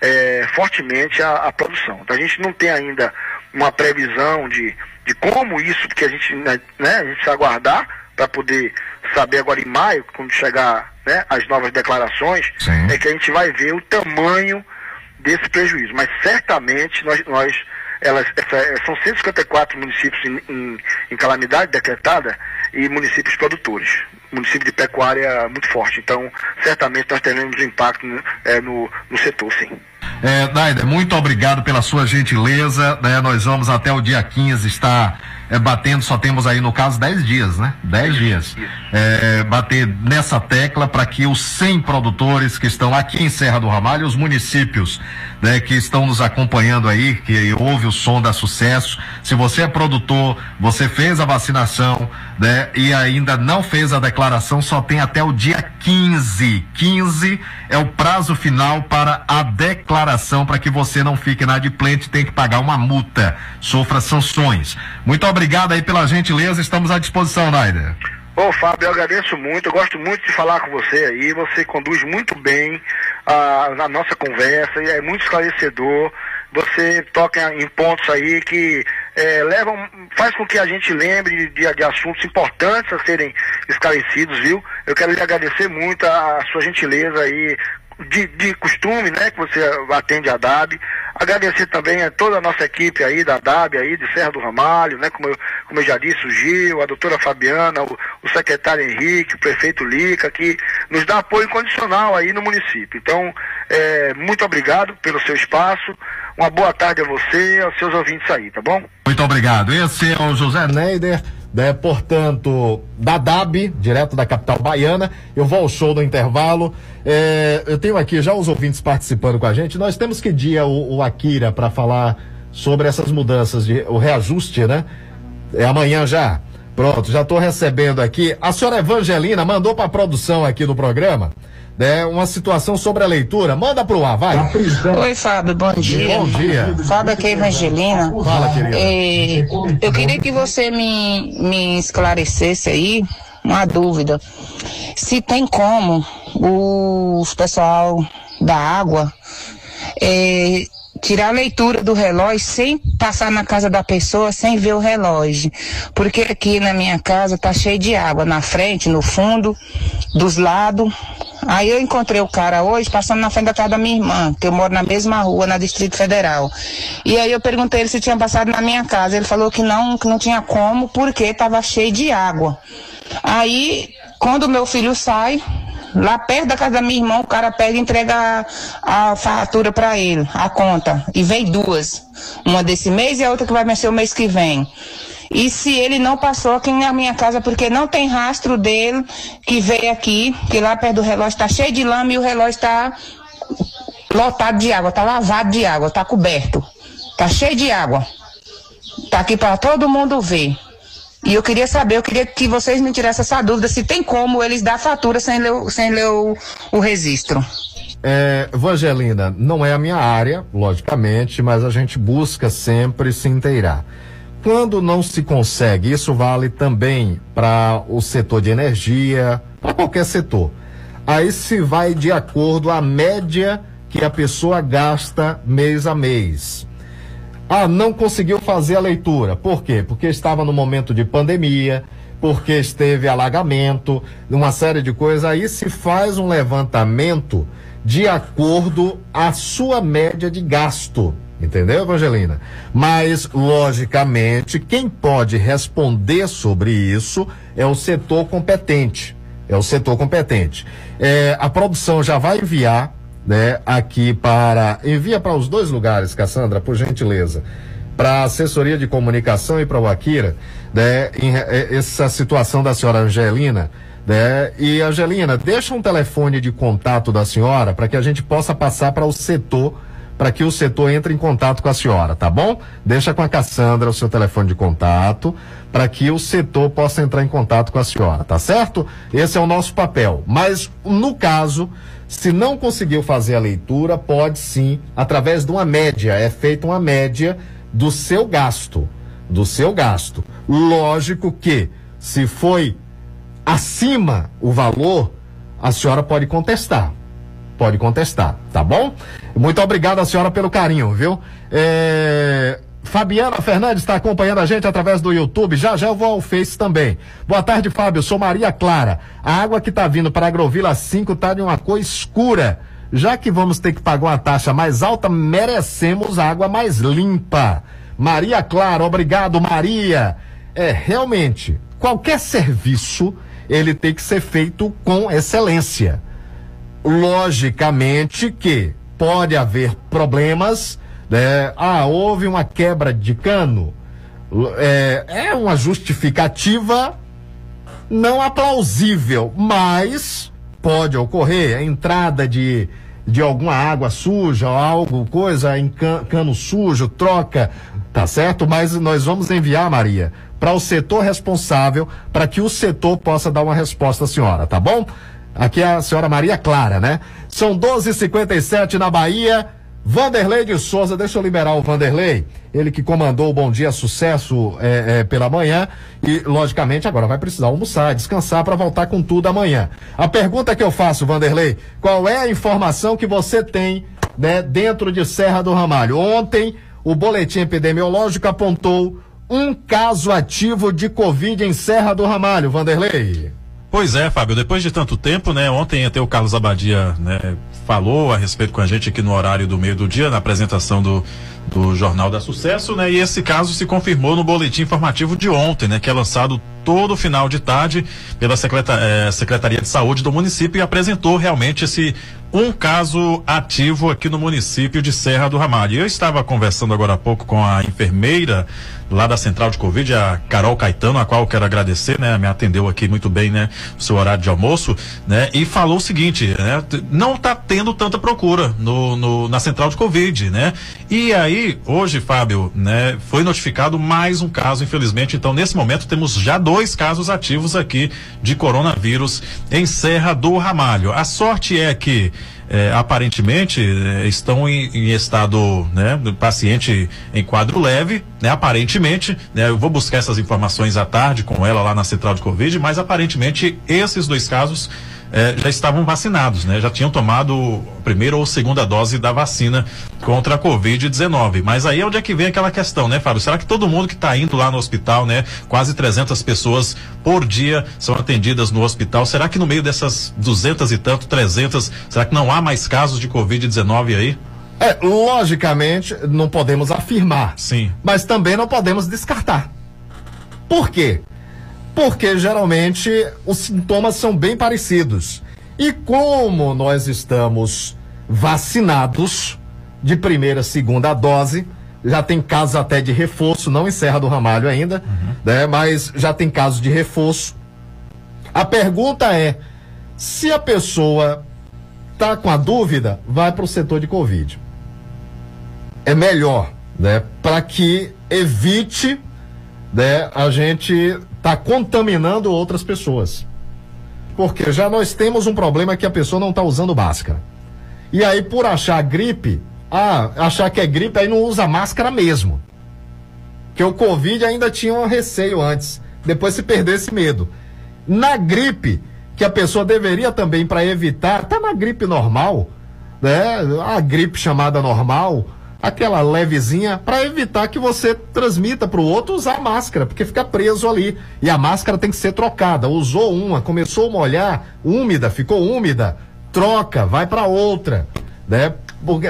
O: é, fortemente a, a produção. Então, a gente não tem ainda uma previsão de, de como isso, porque a gente, né, né, a gente precisa aguardar para poder saber agora em maio, quando chegar né, as novas declarações, é que a gente vai ver o tamanho desse prejuízo. Mas certamente nós, nós elas, essa, são 154 municípios em, em, em calamidade decretada e municípios produtores. Município de pecuária muito forte. Então, certamente nós teremos impacto né, é, no, no setor, sim.
B: É, Naida, muito obrigado pela sua gentileza. Né? Nós vamos até o dia 15 estar é, batendo, só temos aí no caso 10 dias, né? 10 dias. É, bater nessa tecla para que os 100 produtores que estão aqui em Serra do Ramalho, os municípios né, que estão nos acompanhando aí, que ouve o som da sucesso. Se você é produtor, você fez a vacinação, né, e ainda não fez a declaração, só tem até o dia 15. 15 é o prazo final para a declaração para que você não fique inadimplente e tenha que pagar uma multa, sofra sanções. Muito obrigado aí pela gentileza, estamos à disposição, Naider.
O: Ô Fábio, eu agradeço muito, eu gosto muito de falar com você aí, você conduz muito bem a, a nossa conversa e é muito esclarecedor. Você toca em pontos aí que é, levam, faz com que a gente lembre de, de, assuntos importantes a serem esclarecidos, viu? Eu quero lhe agradecer muito a, a sua gentileza aí, de, de costume, né, que você atende a DAB. Agradecer também a toda a nossa equipe aí da DAB aí, de Serra do Ramalho, né, como eu, como eu já disse, o Gil, a doutora Fabiana, o, o secretário Henrique, o prefeito Lica, que nos dá apoio incondicional aí no município. Então, é, muito obrigado pelo seu espaço. Uma boa tarde a você e aos seus ouvintes aí, tá bom?
B: Muito obrigado. Esse é o José Neider né? Portanto, da DAB, direto da capital baiana. Eu vou ao show do intervalo. É, eu tenho aqui já os ouvintes participando com a gente. Nós temos que dia o, o Akira para falar sobre essas mudanças de o reajuste, né? É amanhã já. Pronto, já estou recebendo aqui. A senhora Evangelina mandou para a produção aqui do programa né, uma situação sobre a leitura. Manda pro ar, vai.
P: Oi, Fábio, bom dia.
B: Bom dia.
P: Fábio aqui é Evangelina.
B: Fala, querida.
P: É, eu queria que você me, me esclarecesse aí uma dúvida. Se tem como os pessoal da água é, tirar a leitura do relógio sem passar na casa da pessoa, sem ver o relógio. Porque aqui na minha casa tá cheio de água, na frente, no fundo, dos lados. Aí eu encontrei o cara hoje passando na frente da casa da minha irmã, que eu moro na mesma rua, na Distrito Federal. E aí eu perguntei ele se tinha passado na minha casa. Ele falou que não, que não tinha como, porque estava cheio de água. Aí, quando meu filho sai, Lá perto da casa da minha irmã, o cara pega e entrega a, a fatura para ele, a conta. E vem duas. Uma desse mês e a outra que vai vencer o mês que vem. E se ele não passou aqui na minha casa, porque não tem rastro dele que veio aqui, que lá perto do relógio está cheio de lama e o relógio está lotado de água, está lavado de água, está coberto. Está cheio de água. Está aqui para todo mundo ver. E eu queria saber, eu queria que vocês me tirassem essa dúvida, se tem como eles dar fatura sem ler, sem ler o, o registro.
B: É, Evangelina, não é a minha área, logicamente, mas a gente busca sempre se inteirar. Quando não se consegue, isso vale também para o setor de energia, para qualquer setor. Aí se vai de acordo à média que a pessoa gasta mês a mês. Ah, não conseguiu fazer a leitura. Por quê? Porque estava no momento de pandemia, porque esteve alagamento, uma série de coisas. Aí se faz um levantamento de acordo à sua média de gasto. Entendeu, Evangelina? Mas, logicamente, quem pode responder sobre isso é o setor competente. É o setor competente. É, a produção já vai enviar né, aqui para. Envia para os dois lugares, Cassandra, por gentileza. para a assessoria de comunicação e para o Akira, né, em, eh, essa situação da senhora Angelina. Né, e Angelina, deixa um telefone de contato da senhora para que a gente possa passar para o setor para que o setor entre em contato com a senhora, tá bom? Deixa com a Cassandra o seu telefone de contato para que o setor possa entrar em contato com a senhora, tá certo? Esse é o nosso papel. Mas no caso, se não conseguiu fazer a leitura, pode sim, através de uma média, é feita uma média do seu gasto, do seu gasto. Lógico que se foi acima o valor, a senhora pode contestar pode contestar, tá bom? Muito obrigado a senhora pelo carinho, viu? É... Fabiana Fernandes está acompanhando a gente através do YouTube. Já já eu vou ao Face também. Boa tarde, Fábio. Sou Maria Clara. A água que está vindo para a Agrovila 5 está de uma cor escura. Já que vamos ter que pagar uma taxa mais alta, merecemos água mais limpa. Maria Clara, obrigado, Maria. É, realmente, qualquer serviço, ele tem que ser feito com excelência. Logicamente que pode haver problemas, né? Ah, houve uma quebra de cano. É, é uma justificativa não aplausível, mas pode ocorrer a entrada de, de alguma água suja, algo, coisa em can, cano sujo, troca, tá certo? Mas nós vamos enviar, Maria, para o setor responsável, para que o setor possa dar uma resposta à senhora, tá bom? Aqui é a senhora Maria Clara, né? São 12h57 na Bahia. Vanderlei de Souza, deixa eu liberar o Vanderlei, ele que comandou o Bom Dia Sucesso é, é, pela manhã e, logicamente, agora vai precisar almoçar, descansar para voltar com tudo amanhã. A pergunta que eu faço, Vanderlei, qual é a informação que você tem né, dentro de Serra do Ramalho? Ontem, o boletim epidemiológico apontou um caso ativo de Covid em Serra do Ramalho, Vanderlei.
C: Pois é, Fábio, depois de tanto tempo, né? Ontem até o Carlos Abadia né, falou a respeito com a gente aqui no horário do meio do dia, na apresentação do, do Jornal da Sucesso, né? E esse caso se confirmou no boletim informativo de ontem, né? Que é lançado todo final de tarde pela eh, Secretaria de Saúde do município e apresentou realmente esse um caso ativo aqui no município de Serra do Ramalho. Eu estava conversando agora há pouco com a enfermeira lá da central de Covid, a Carol Caetano, a qual eu quero agradecer, né? Me atendeu aqui muito bem, né? No seu horário de almoço, né? E falou o seguinte, né? Não está tendo tanta procura no, no, na central de Covid, né? E aí, hoje, Fábio, né? Foi notificado mais um caso, infelizmente. Então, nesse momento, temos já dois casos ativos aqui de coronavírus em Serra do Ramalho. A sorte é que é, aparentemente é, estão em, em, estado, né, paciente em quadro leve, né, aparentemente, né, eu vou buscar essas informações à tarde com ela lá na central de Covid, mas aparentemente esses dois casos eh, já estavam vacinados, né? Já tinham tomado a primeira ou segunda dose da vacina contra a Covid-19. Mas aí é onde é que vem aquela questão, né, Fábio? Será que todo mundo que está indo lá no hospital, né? Quase 300 pessoas por dia são atendidas no hospital. Será que no meio dessas 200 e tanto, 300, será que não há mais casos de Covid-19 aí?
B: É, logicamente, não podemos afirmar.
C: Sim.
B: Mas também não podemos descartar. Por quê? Porque geralmente os sintomas são bem parecidos. E como nós estamos vacinados de primeira, segunda dose, já tem casos até de reforço, não em Serra do Ramalho ainda, uhum. né? Mas já tem casos de reforço. A pergunta é: se a pessoa tá com a dúvida, vai para o setor de Covid. É melhor, né? Para que evite né, a gente está contaminando outras pessoas. Porque já nós temos um problema que a pessoa não está usando máscara. E aí, por achar gripe, ah, achar que é gripe, aí não usa máscara mesmo. Que o Covid ainda tinha um receio antes. Depois se perdeu esse medo. Na gripe, que a pessoa deveria também, para evitar, tá na gripe normal, né? A gripe chamada normal, aquela levezinha para evitar que você transmita para o outro usar máscara, porque fica preso ali. E a máscara tem que ser trocada. Usou uma, começou a molhar, úmida, ficou úmida, troca, vai para outra, né?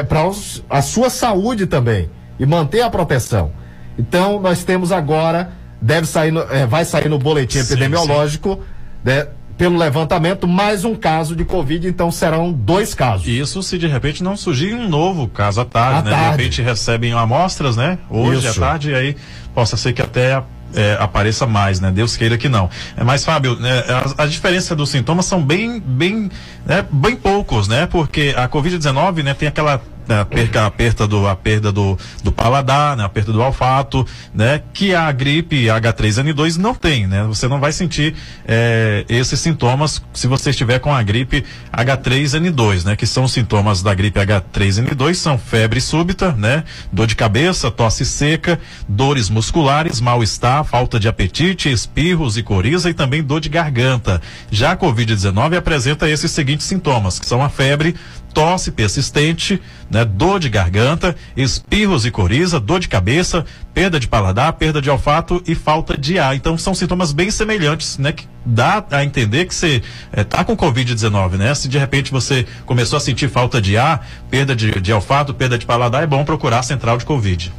B: Para a sua saúde também e manter a proteção. Então nós temos agora deve sair no, é, vai sair no boletim sim, epidemiológico, sim. Né? Pelo levantamento, mais um caso de Covid, então serão dois casos.
C: Isso se de repente não surgir um novo caso à tarde,
B: À
C: né?
B: tarde.
C: De repente recebem amostras, né? Hoje
B: Isso.
C: à tarde, e aí possa ser que até é, apareça mais, né? Deus queira que não. É, mas, Fábio, né, a, a diferença dos sintomas são bem, bem, né, bem poucos, né? Porque a Covid-19, né, tem aquela né, a perca, a perda do, a perda do, do paladar, né, a perda do olfato, né, que a gripe H3N2 não tem, né? Você não vai sentir eh, esses sintomas se você estiver com a gripe H3N2, né? Que são os sintomas da gripe H3N2 são febre súbita, né? Dor de cabeça, tosse seca, dores musculares, mal-estar, falta de apetite, espirros e coriza e também dor de garganta. Já a Covid-19 apresenta esses seguintes sintomas, que são a febre, tosse persistente, né, dor de garganta, espirros e coriza, dor de cabeça, perda de paladar, perda de olfato e falta de ar. Então são sintomas bem semelhantes, né, que dá a entender que você está com Covid-19, né? Se de repente você começou a sentir falta de ar, perda de, de olfato, perda de paladar, é bom procurar a central de Covid.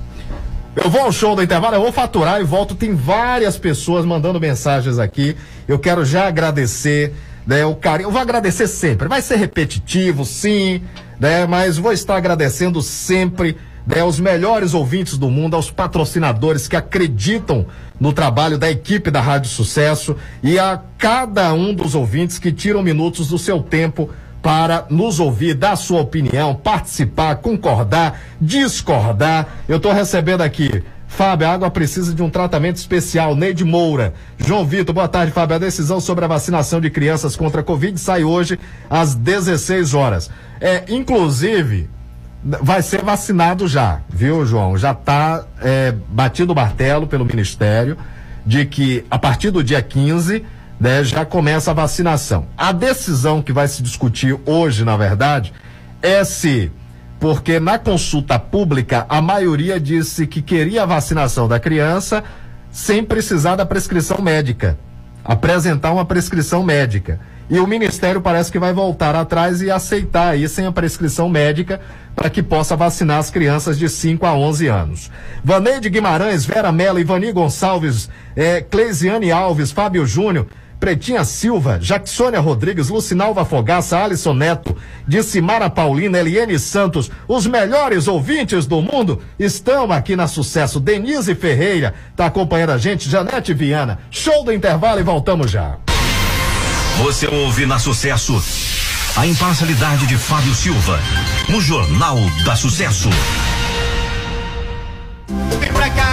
B: Eu vou ao show do intervalo, eu vou faturar e volto. Tem várias pessoas mandando mensagens aqui. Eu quero já agradecer, né, o carinho. Eu vou agradecer sempre. Vai ser repetitivo, sim, né, mas vou estar agradecendo sempre né, aos melhores ouvintes do mundo, aos patrocinadores que acreditam no trabalho da equipe da Rádio Sucesso e a cada um dos ouvintes que tiram minutos do seu tempo para nos ouvir, dar sua opinião, participar, concordar, discordar. Eu estou recebendo aqui. Fábio, a água precisa de um tratamento especial. Neide Moura. João Vitor, boa tarde, Fábio. A decisão sobre a vacinação de crianças contra a Covid sai hoje às 16 horas. É, inclusive, vai ser vacinado já, viu, João? Já está batido o martelo pelo Ministério de que a partir do dia 15 né, já começa a vacinação. A decisão que vai se discutir hoje, na verdade, é se, porque na consulta pública a maioria disse que queria a vacinação da criança sem precisar da prescrição médica, apresentar uma prescrição médica. E o Ministério parece que vai voltar atrás e aceitar aí sem a prescrição médica para que possa vacinar as crianças de 5 a 11 anos. Vaneide Guimarães, Vera Mello, Ivani Gonçalves, eh, Cleisiane Alves, Fábio Júnior, Pretinha Silva, Jacksônia Rodrigues, Lucinalva Fogaça, Alisson Neto, Dicimara Paulina, Eliane Santos, os melhores ouvintes do mundo estão aqui na Sucesso. Denise Ferreira está acompanhando a gente, Janete Viana. Show do intervalo e voltamos já.
A: Você ouve na Sucesso a imparcialidade de Fábio Silva no Jornal da Sucesso.
E: Vem pra cá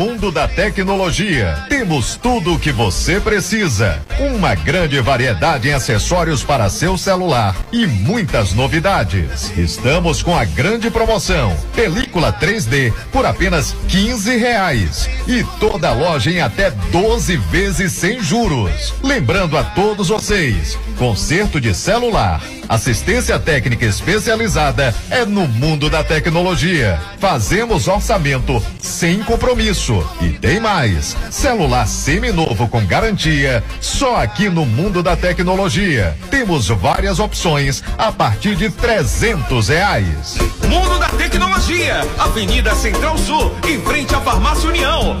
E: mot. Mundo da Tecnologia.
B: Temos tudo o que você precisa. Uma grande variedade em acessórios para seu celular e muitas novidades. Estamos com a grande promoção: película 3D por apenas 15 reais e toda loja em até 12 vezes sem juros. Lembrando a todos vocês, conserto de celular. Assistência técnica especializada é no mundo da tecnologia. Fazemos orçamento sem compromisso. E tem mais: celular seminovo com garantia, só aqui no mundo da tecnologia. Temos várias opções a partir de 300 reais.
F: Mundo da Tecnologia, Avenida Central Sul, em frente à Farmácia União.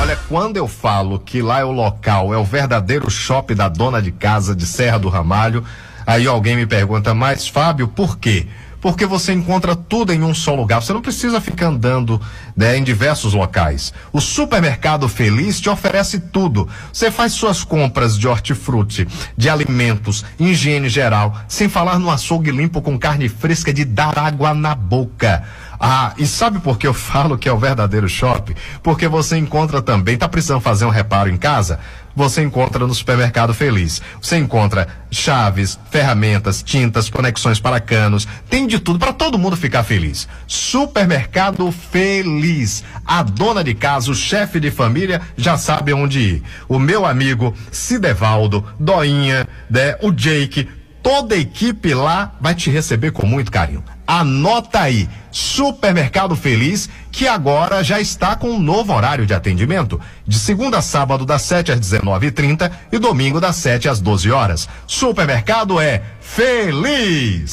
B: Olha, quando eu falo que lá é o local, é o verdadeiro shopping da dona de casa de Serra do Ramalho, aí alguém me pergunta, mas Fábio, por quê? Porque você encontra tudo em um só lugar. Você não precisa ficar andando né, em diversos locais. O supermercado Feliz te oferece tudo. Você faz suas compras de hortifruti, de alimentos, higiene geral, sem falar no açougue limpo com carne fresca de dar água na boca. Ah, e sabe por que eu falo que é o verdadeiro shopping? Porque você encontra também, tá precisando fazer um reparo em casa? Você encontra no Supermercado Feliz. Você encontra chaves, ferramentas, tintas, conexões para canos, tem de tudo para todo mundo ficar feliz. Supermercado Feliz. A dona de casa, o chefe de família já sabe onde ir. O meu amigo Cidevaldo, Doinha, né, o Jake, toda a equipe lá vai te receber com muito carinho. Anota aí, Supermercado Feliz, que agora já está com um novo horário de atendimento, de segunda a sábado das 7 às 19h30 e domingo das 7 às 12 horas. Supermercado é feliz.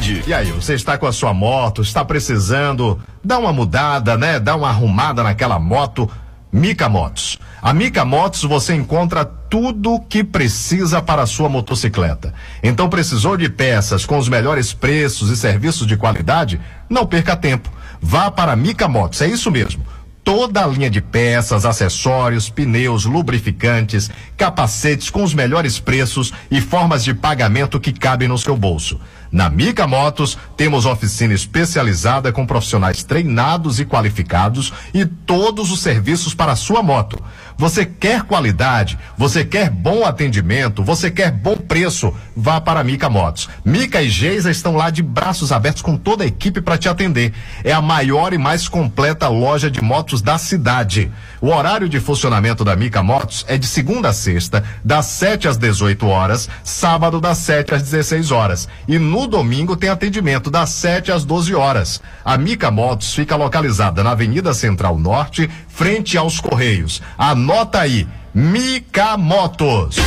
B: E aí, você está com a sua moto, está precisando dar uma mudada, né? Dar uma arrumada naquela moto. Mica Motos. A Mica Motos você encontra tudo que precisa para a sua motocicleta. Então precisou de peças com os melhores preços e serviços de qualidade? Não perca tempo. Vá para a Mica Motos, é isso mesmo toda a linha de peças, acessórios, pneus, lubrificantes, capacetes com os melhores preços e formas de pagamento que cabem no seu bolso. Na Mica Motos, temos oficina especializada com profissionais treinados e qualificados e todos os serviços para a sua moto. Você quer qualidade, você quer bom atendimento, você quer bom preço, vá para a Mica Motos. Mica e Geisa estão lá de braços abertos com toda a equipe para te atender. É a maior e mais completa loja de motos da cidade. O horário de funcionamento da Mica Motos é de segunda a sexta, das 7 às 18 horas, sábado das 7 às 16 horas. E no domingo tem atendimento das 7 às 12 horas. A Mica Motos fica localizada na Avenida Central Norte, frente aos Correios. Anota aí, Mica Motos.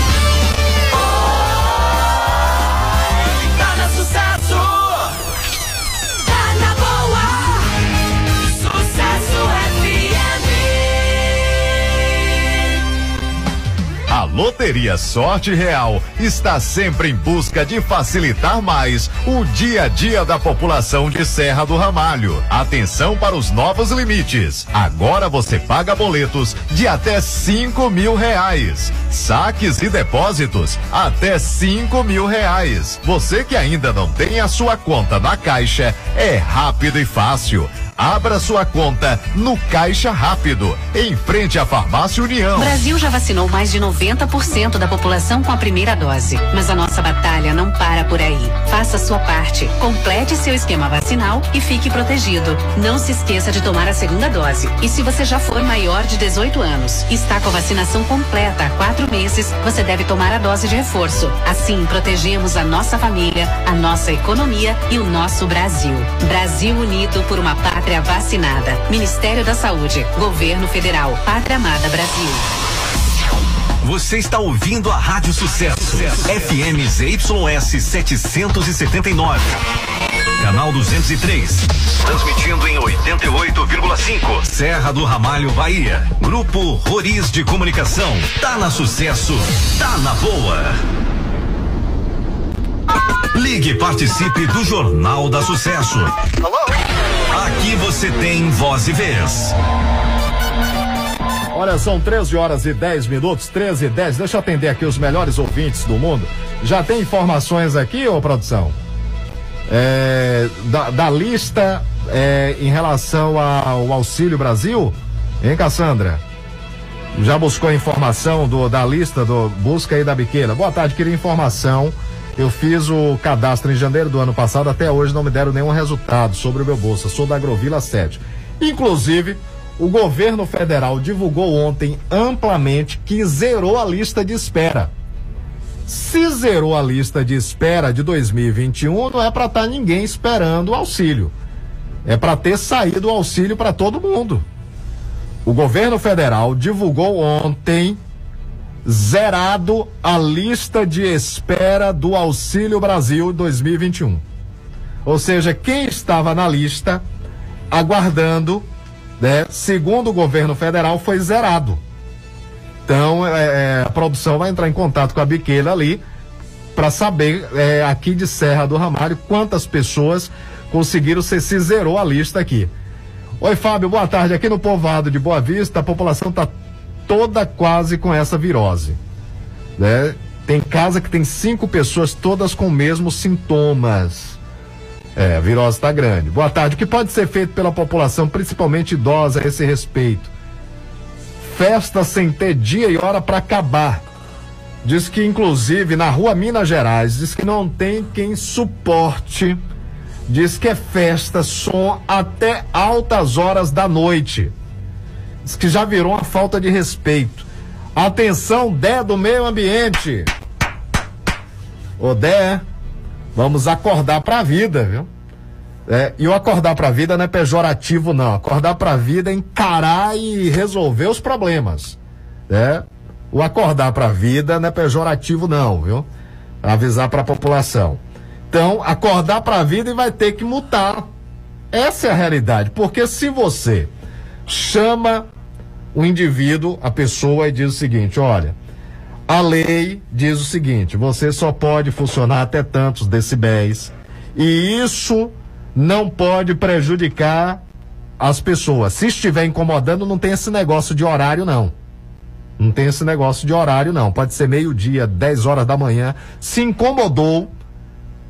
B: Loteria Sorte Real está sempre em busca de facilitar mais o dia a dia da população de Serra do Ramalho. Atenção para os novos limites. Agora você paga boletos de até cinco mil reais. Saques e depósitos até cinco mil reais. Você que ainda não tem a sua conta na Caixa, é rápido e fácil. Abra sua conta no Caixa Rápido, em frente à Farmácia União.
Q: Brasil já vacinou mais de 90% da população com a primeira dose. Mas a nossa batalha não para por aí. Faça sua parte. Complete seu esquema vacinal e fique protegido. Não se esqueça de tomar a segunda dose. E se você já for maior de 18 anos está com a vacinação completa há quatro meses, você deve tomar a dose de reforço. Assim, protegemos a nossa família, a nossa economia e o nosso Brasil. Brasil unido por uma pátria vacinada. Ministério da Saúde. Governo Federal. Pátria Amada Brasil.
A: Você está ouvindo a Rádio Sucesso. FM ZYS 779. Canal 203. Transmitindo em 88,5. Serra do Ramalho, Bahia. Grupo Roriz de Comunicação. Tá na sucesso. Tá na boa. Ligue e participe do Jornal da Sucesso. Aqui você tem voz e vez.
B: Olha, são 13 horas e 10 minutos, 13 e 10. Deixa eu atender aqui os melhores ouvintes do mundo. Já tem informações aqui, ô produção? É, da, da lista é, em relação ao Auxílio Brasil? Hein, Cassandra? Já buscou informação do, da lista do Busca aí da Biqueira? Boa tarde, queria informação. Eu fiz o cadastro em janeiro do ano passado, até hoje não me deram nenhum resultado sobre o meu bolsa. Sou da Agrovila 7. Inclusive, O governo federal divulgou ontem amplamente que zerou a lista de espera. Se zerou a lista de espera de 2021, não é para estar ninguém esperando o auxílio. É para ter saído o auxílio para todo mundo. O governo federal divulgou ontem zerado a lista de espera do Auxílio Brasil 2021. Ou seja, quem estava na lista aguardando, né, segundo o governo federal, foi zerado. Então, é, é, a produção vai entrar em contato com a Biqueira ali para saber é, aqui de Serra do Ramalho quantas pessoas conseguiram, se, se zerou a lista aqui. Oi, Fábio, boa tarde. Aqui no povoado de Boa Vista, a população está toda quase com essa virose. Né? Tem casa que tem cinco pessoas todas com os mesmos sintomas. É, a virose está grande. Boa tarde. O que pode ser feito pela população, principalmente idosa, a esse respeito? Festa sem ter dia e hora para acabar. Diz que, inclusive, na rua Minas Gerais, diz que não tem quem suporte. Diz que é festa, som até altas horas da noite. Diz que já virou uma falta de respeito. Atenção, Dé do meio ambiente. Ô Dé, vamos acordar pra vida, viu? É, e o acordar pra vida não é pejorativo, não. Acordar pra vida é encarar e resolver os problemas. Né? O acordar pra vida não é pejorativo, não, viu? Avisar pra população. Então, acordar pra vida e vai ter que mutar. Essa é a realidade. Porque se você chama o indivíduo, a pessoa, e diz o seguinte: olha, a lei diz o seguinte: você só pode funcionar até tantos decibéis, e isso não pode prejudicar as pessoas. Se estiver incomodando, não tem esse negócio de horário, não. Não tem esse negócio de horário, não. Pode ser meio-dia, 10 horas da manhã. Se incomodou,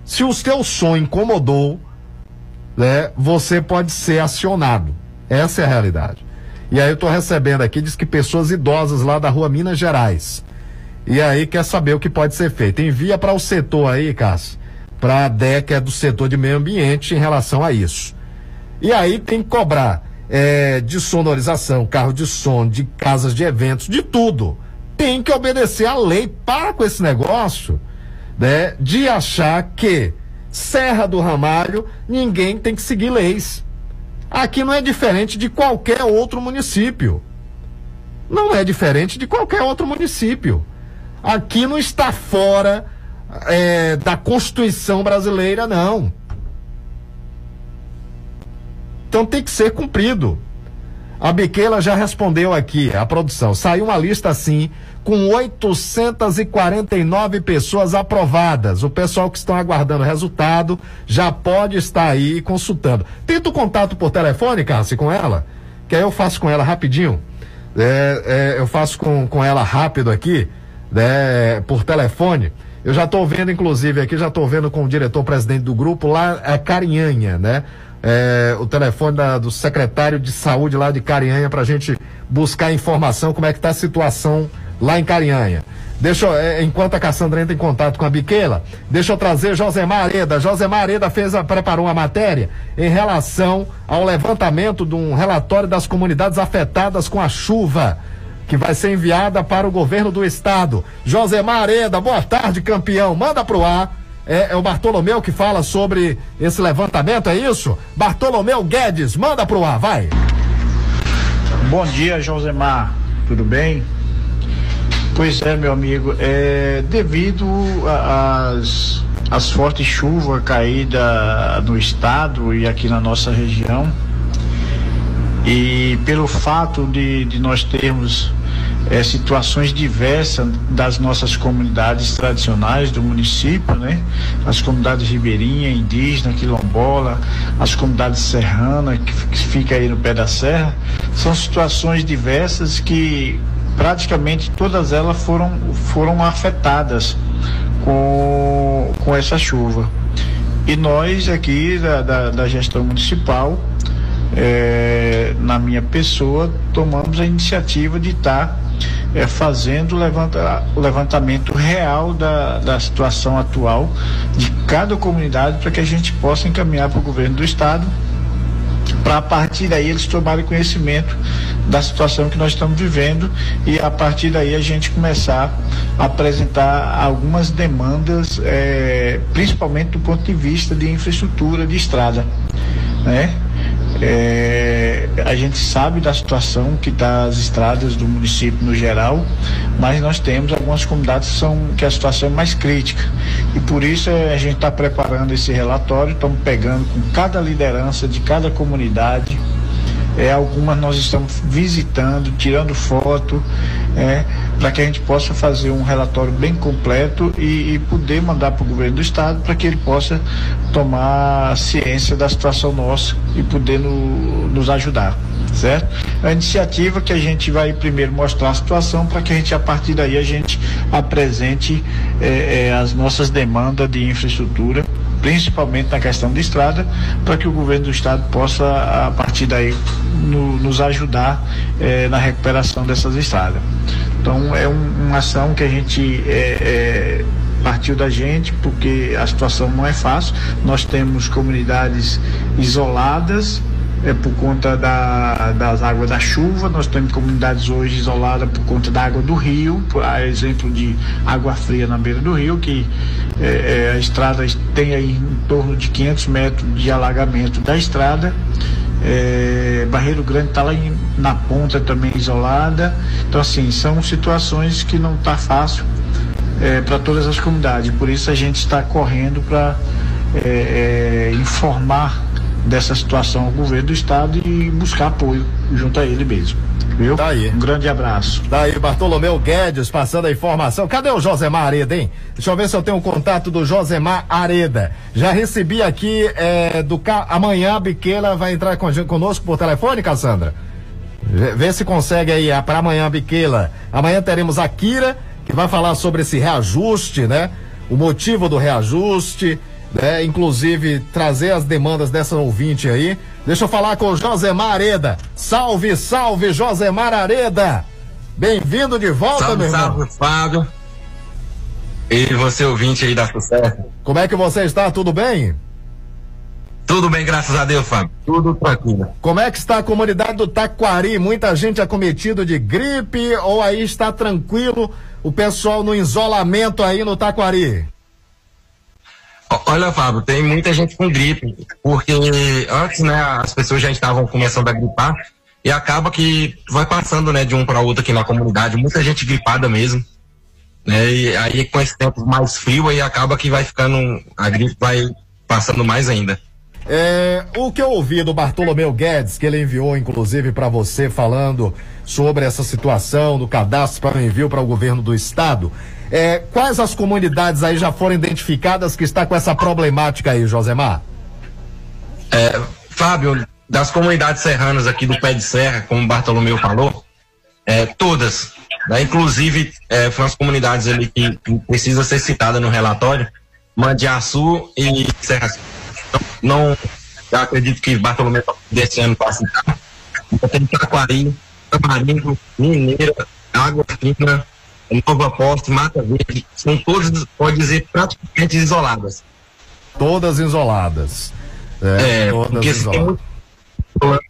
B: se o seu som incomodou, né, você pode ser acionado. Essa é a realidade. E aí eu estou recebendo aqui, diz que pessoas idosas lá da rua Minas Gerais. E aí quer saber o que pode ser feito. Envia para o setor aí, Cássio para a DEC é do setor de meio ambiente em relação a isso. E aí tem que cobrar é, de sonorização, carro de som, de casas de eventos, de tudo. Tem que obedecer à lei. Para com esse negócio né, de achar que Serra do Ramalho ninguém tem que seguir leis. Aqui não é diferente de qualquer outro município. Não é diferente de qualquer outro município. Aqui não está fora é, da Constituição brasileira, não. Então tem que ser cumprido. A Biquela já respondeu aqui, a produção. Saiu uma lista assim, com 849 pessoas aprovadas. O pessoal que estão aguardando o resultado já pode estar aí consultando. Tenta o contato por telefone, Cássio, com ela, que aí eu faço com ela rapidinho. É, é, eu faço com, com ela rápido aqui, né, por telefone. Eu já estou vendo, inclusive, aqui, já estou vendo com o diretor-presidente do grupo lá, é Carinhanha, né? É, o telefone da, do secretário de saúde lá de Carinhanha para a gente buscar informação como é que está a situação lá em Carinhanha. Deixa eu, é, enquanto a Cassandra entra em contato com a Biquela, deixa eu trazer Josemar Areda. Josemar Areda fez a, preparou uma matéria em relação ao levantamento de um relatório das comunidades afetadas com a chuva que vai ser enviada para o governo do estado. Josemar Areda, boa tarde, campeão. Manda pro ar. É, é, o Bartolomeu que fala sobre esse levantamento, é isso? Bartolomeu Guedes, manda pro ar, vai.
R: Bom dia, Josemar. Tudo bem? Pois é, meu amigo, é, devido às as fortes chuvas caídas no estado e aqui na nossa região, e pelo fato de, de nós termos é, situações diversas das nossas comunidades tradicionais do município, né? As comunidades ribeirinha, indígena, quilombola, as comunidades serrana que, que fica aí no pé da serra, são situações diversas que praticamente todas elas foram, foram afetadas com, com essa chuva. E nós aqui da, da, da gestão municipal é, na minha pessoa, tomamos a iniciativa de estar tá, é, fazendo levanta, o levantamento real da, da situação atual de cada comunidade para que a gente possa encaminhar para o governo do estado para a partir daí eles tomarem conhecimento da situação que nós estamos vivendo e a partir daí a gente começar a apresentar algumas demandas, eh, principalmente do ponto de vista de infraestrutura de estrada, né? É, a gente sabe da situação que está as estradas do município no geral, mas nós temos algumas comunidades que, são, que a situação é mais crítica. E por isso é, a gente está preparando esse relatório, estamos pegando com cada liderança de cada comunidade. É, algumas nós estamos visitando, tirando foto, é, para que a gente possa fazer um relatório bem completo e, e poder mandar para o governo do estado para que ele possa tomar ciência da situação nossa e poder no- nos ajudar, certo? Uma iniciativa que a gente vai primeiro mostrar a situação para que a gente a partir daí a gente apresente eh, eh, as nossas demandas de infraestrutura principalmente na questão de estrada, para que o governo do estado possa, a partir daí, no- nos ajudar eh, na recuperação dessas estradas. Então, é um- uma ação que a gente eh, eh, partiu da gente, porque a situação não é fácil. Nós temos comunidades isoladas, é por conta da, das águas da chuva. Nós temos comunidades hoje isoladas por conta da água do rio, por exemplo de água fria na beira do rio, que é, é, a estrada tem aí em torno de 500 metros de alagamento da estrada. É, Barreiro Grande está lá em- na ponta também isolada. Então, assim, são situações que não está fácil para todas as comunidades. Por isso a gente está correndo para informar dessa situação ao governo do estado e buscar apoio junto a ele mesmo. Viu?
B: Daí.
R: Um grande abraço.
B: Daí, Bartolomeu Guedes passando a informação. Cadê o Josemar Areda, hein? Deixa eu ver se eu tenho o contato do Josemar Areda. Já recebi aqui é, do ca... amanhã a Biqueira vai entrar conosco por telefone, Cassandra. Vê, se consegue aí para amanhã, Biqueira. Amanhã teremos a Kira, que vai falar sobre esse reajuste, né? O motivo do reajuste, né? Inclusive trazer as demandas dessa ouvinte aí. Deixa eu falar com o Josemar Areda. Salve, salve, Josemar Areda! Bem-vindo de volta,
S: Salve,
B: meu irmão.
S: salve, Fábio. E você ouvinte aí da sucesso.
B: Como é que você está? Tudo bem?
S: Tudo bem, graças a Deus, Fábio. Tudo tranquilo.
B: Como é que está a comunidade do Taquari? Muita gente acometido de gripe ou aí está tranquilo o pessoal no isolamento aí no Taquari?
S: Olha, Fábio, tem muita gente com gripe, porque antes, né, as pessoas já estavam começando a gripar e acaba que vai passando, né, de um para outro aqui na comunidade, muita gente gripada mesmo. Né, e aí com esse tempo mais frio aí acaba que vai ficando, a gripe vai passando mais ainda.
B: É, o que eu ouvi do Bartolomeu Guedes, que ele enviou inclusive para você falando sobre essa situação do cadastro para envio para o governo do estado, é, quais as comunidades aí já foram identificadas que está com essa problemática aí, Josemar?
S: É, Fábio, das comunidades serranas aqui do Pé de Serra, como o Bartolomeu falou, é, todas, né, inclusive é, foram as comunidades ali que, que precisa ser citada no relatório, Mandiaçu e Serra Não, eu acredito que Bartolomeu desse ano citar. Então, tem Taquari, Tamarindo, Mineira, Água Fina, Nova Poste, Mata Verde, são todas, pode dizer, praticamente isoladas.
B: Todas isoladas.
S: É,
B: todas
S: porque tem
B: isoladas.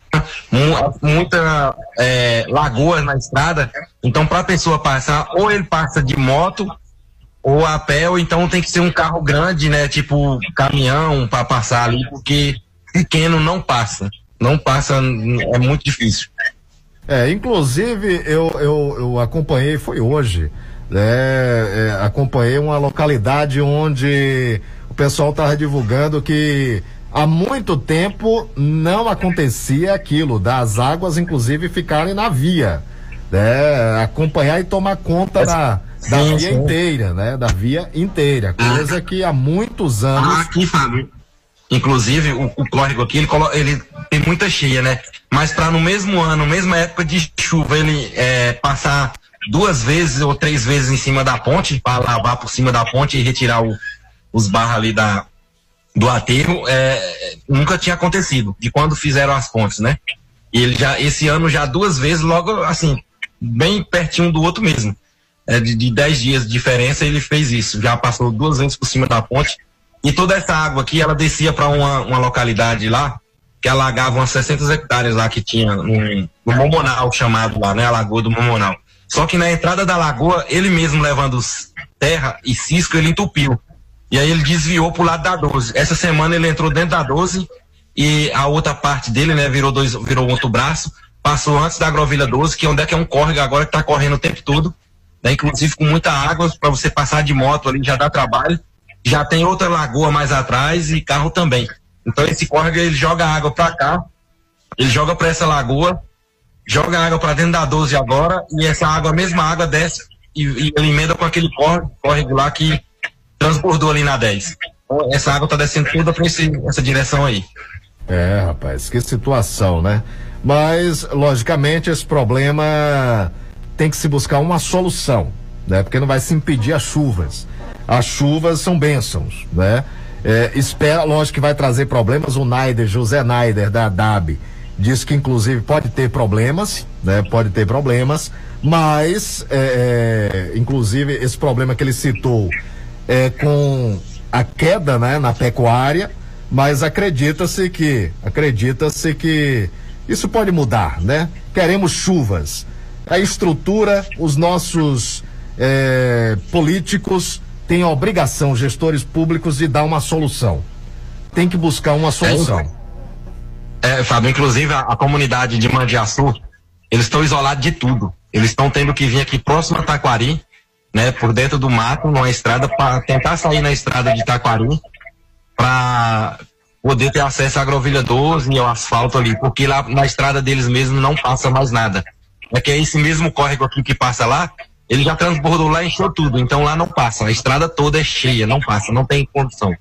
S: mu- muita é, lagoas na estrada, então para a pessoa passar, ou ele passa de moto, ou a pé, ou então tem que ser um carro grande, né? Tipo caminhão para passar ali, porque pequeno não passa. Não passa, é muito difícil.
B: É, inclusive eu, eu, eu acompanhei, foi hoje, né, é, acompanhei uma localidade onde o pessoal estava divulgando que há muito tempo não acontecia aquilo, das águas inclusive ficarem na via, né, acompanhar e tomar conta da, da
S: Sim,
B: via
S: sim.
B: inteira, né, da via inteira, coisa que há muitos anos...
S: Ah, aqui, Fábio. Inclusive, o, o córrego aqui, ele, ele tem muita cheia, né? Mas para no mesmo ano, mesma época de chuva, ele é, passar duas vezes ou três vezes em cima da ponte, para lavar por cima da ponte e retirar o- os barros ali da, do aterro, é, nunca tinha acontecido, de quando fizeram as pontes, né? E ele já, esse ano, já duas vezes, logo assim, bem pertinho do outro mesmo. É, de, de dez dias de diferença, ele fez isso. Já passou duas vezes por cima da ponte. E toda essa água aqui, ela descia para uma, uma localidade lá, que alagava umas 60 hectares lá que tinha no, Momonal, chamado lá, né? A Lagoa do Momonal. Só que na entrada da lagoa, ele mesmo levando terra e cisco, ele entupiu. E aí ele desviou pro lado da 12. Essa semana ele entrou dentro da 12 e a outra parte dele, né, virou dois, virou outro braço, passou antes da Agrovilha 12, que é onde é que é um córrego agora que tá correndo o tempo todo, né, inclusive com muita água para você passar de moto ali já dá trabalho. Já tem outra lagoa mais atrás e carro também. Então esse córrego ele joga água para cá, ele joga para essa lagoa, joga água para dentro da 12 agora e essa água, a mesma água desce e, e ele emenda com aquele córrego, lá que transbordou ali na 10. Então, essa água tá descendo toda para essa direção aí.
B: É, rapaz, que situação, né? Mas, logicamente, esse problema tem que se buscar uma solução, né? Porque não vai se impedir as chuvas. As chuvas são bênçãos, né? É, espera, lógico que vai trazer problemas. O Naider, José Naider, da DAB, diz que inclusive pode ter problemas, né? Pode ter problemas, mas, é, é, inclusive, esse problema que ele citou é com a queda, né? Na pecuária, mas acredita-se que, acredita-se que isso pode mudar, né? Queremos chuvas. A estrutura, os nossos eh, políticos têm a obrigação, gestores públicos, de dar uma solução. Tem que buscar uma solução.
S: É, Fábio, inclusive a, a comunidade de Mandiaçu, eles estão isolados de tudo. Eles estão tendo que vir aqui próximo a Taquari, né, por dentro do mato, numa estrada, para tentar sair na estrada de Taquari, para poder ter acesso à agrovilha 12 e ao asfalto ali, porque lá na estrada deles mesmo não passa mais nada. É que é esse mesmo córrego aqui que passa lá, ele já transbordou lá e encheu tudo, então lá não passa, a estrada toda é cheia, não passa, não tem condição.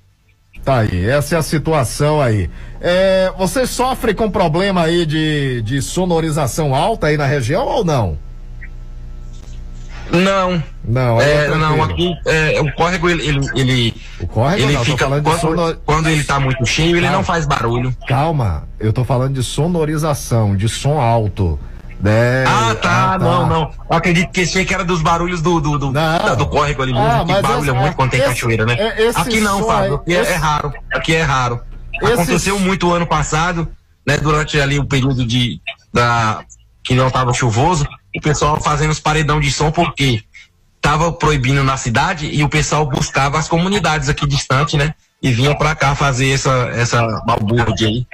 B: Tá aí, essa é a situação aí. É, você sofre com problema aí de, de sonorização alta aí na região ou não?
S: Não.
B: Não,
S: é,
B: é
S: não, aqui é, o córrego ele ele, ele,
B: o córrego
S: ele
B: não,
S: fica quando,
B: sonor-
S: quando ele tá muito cheio, ele
B: Calma.
S: não faz barulho.
B: Calma, eu tô falando de sonorização, de som alto. Né?
S: Ah, tá,
B: Ah,
S: não, não. Eu acredito que aí que era dos barulhos do do, do, da- do córrego ali mesmo,
B: Ah,
S: que barulha
B: esse-
S: muito quando tem
B: esse-
S: cachoeira, né?
B: é-
S: Aqui não, Fábio, aqui é,
B: esse-
S: é raro, aqui é raro.
B: Esse-
S: Aconteceu muito ano passado, né, durante ali o período de da que não tava chuvoso, o pessoal fazendo os paredão de som porque tava proibindo na cidade e o pessoal buscava as comunidades aqui distante, né? E vinha pra cá fazer essa essa balbúrdia aí.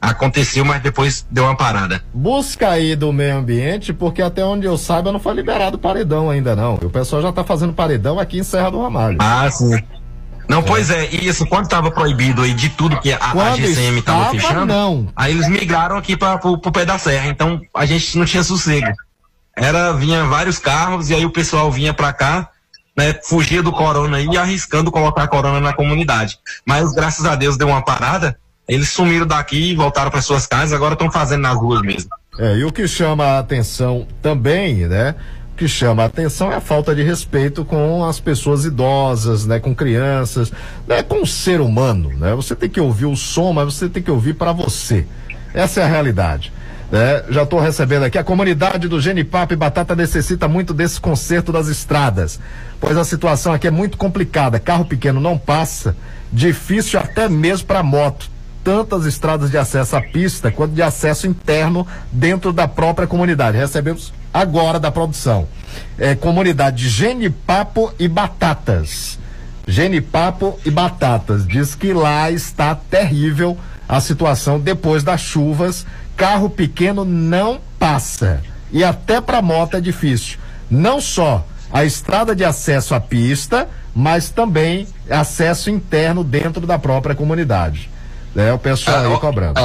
S: Aconteceu, mas depois deu uma parada.
B: Busca aí do meio ambiente, porque até onde eu saiba não foi liberado paredão ainda não. O pessoal já tá fazendo paredão aqui em Serra do Ramalho.
S: Ah, sim. Não, pois é, e isso, quando tava proibido aí de tudo que a, a GCM tava
B: estava,
S: fechando,
B: não.
S: aí eles migraram aqui para pro, pro pé da serra, então a gente não tinha sossego. Era, vinha vários carros e aí o pessoal vinha pra cá, né, fugia do corona aí, arriscando colocar a corona na comunidade. Mas graças a Deus deu uma parada, eles sumiram daqui, voltaram para suas casas, agora estão fazendo nas ruas mesmo.
B: É, e o que chama a atenção também, né? O que chama a atenção é a falta de respeito com as pessoas idosas, né? Com crianças, né? Com o ser humano, né? Você tem que ouvir o som, mas você tem que ouvir para você. Essa é a realidade. Né? Já estou recebendo aqui, a comunidade do Genipapo e Batata necessita muito desse conserto das estradas, pois a situação aqui é muito complicada, carro pequeno não passa, difícil até mesmo para moto tanto as estradas de acesso à pista quanto de acesso interno dentro da própria comunidade. Recebemos agora da produção. É, comunidade de Genipapo e Batatas. Genipapo e Batatas. Diz que lá está terrível a situação depois das chuvas. Carro pequeno não passa. E até para moto é difícil. Não só a estrada de acesso à pista, mas também acesso interno dentro da própria comunidade. É o pessoal aí cobrando.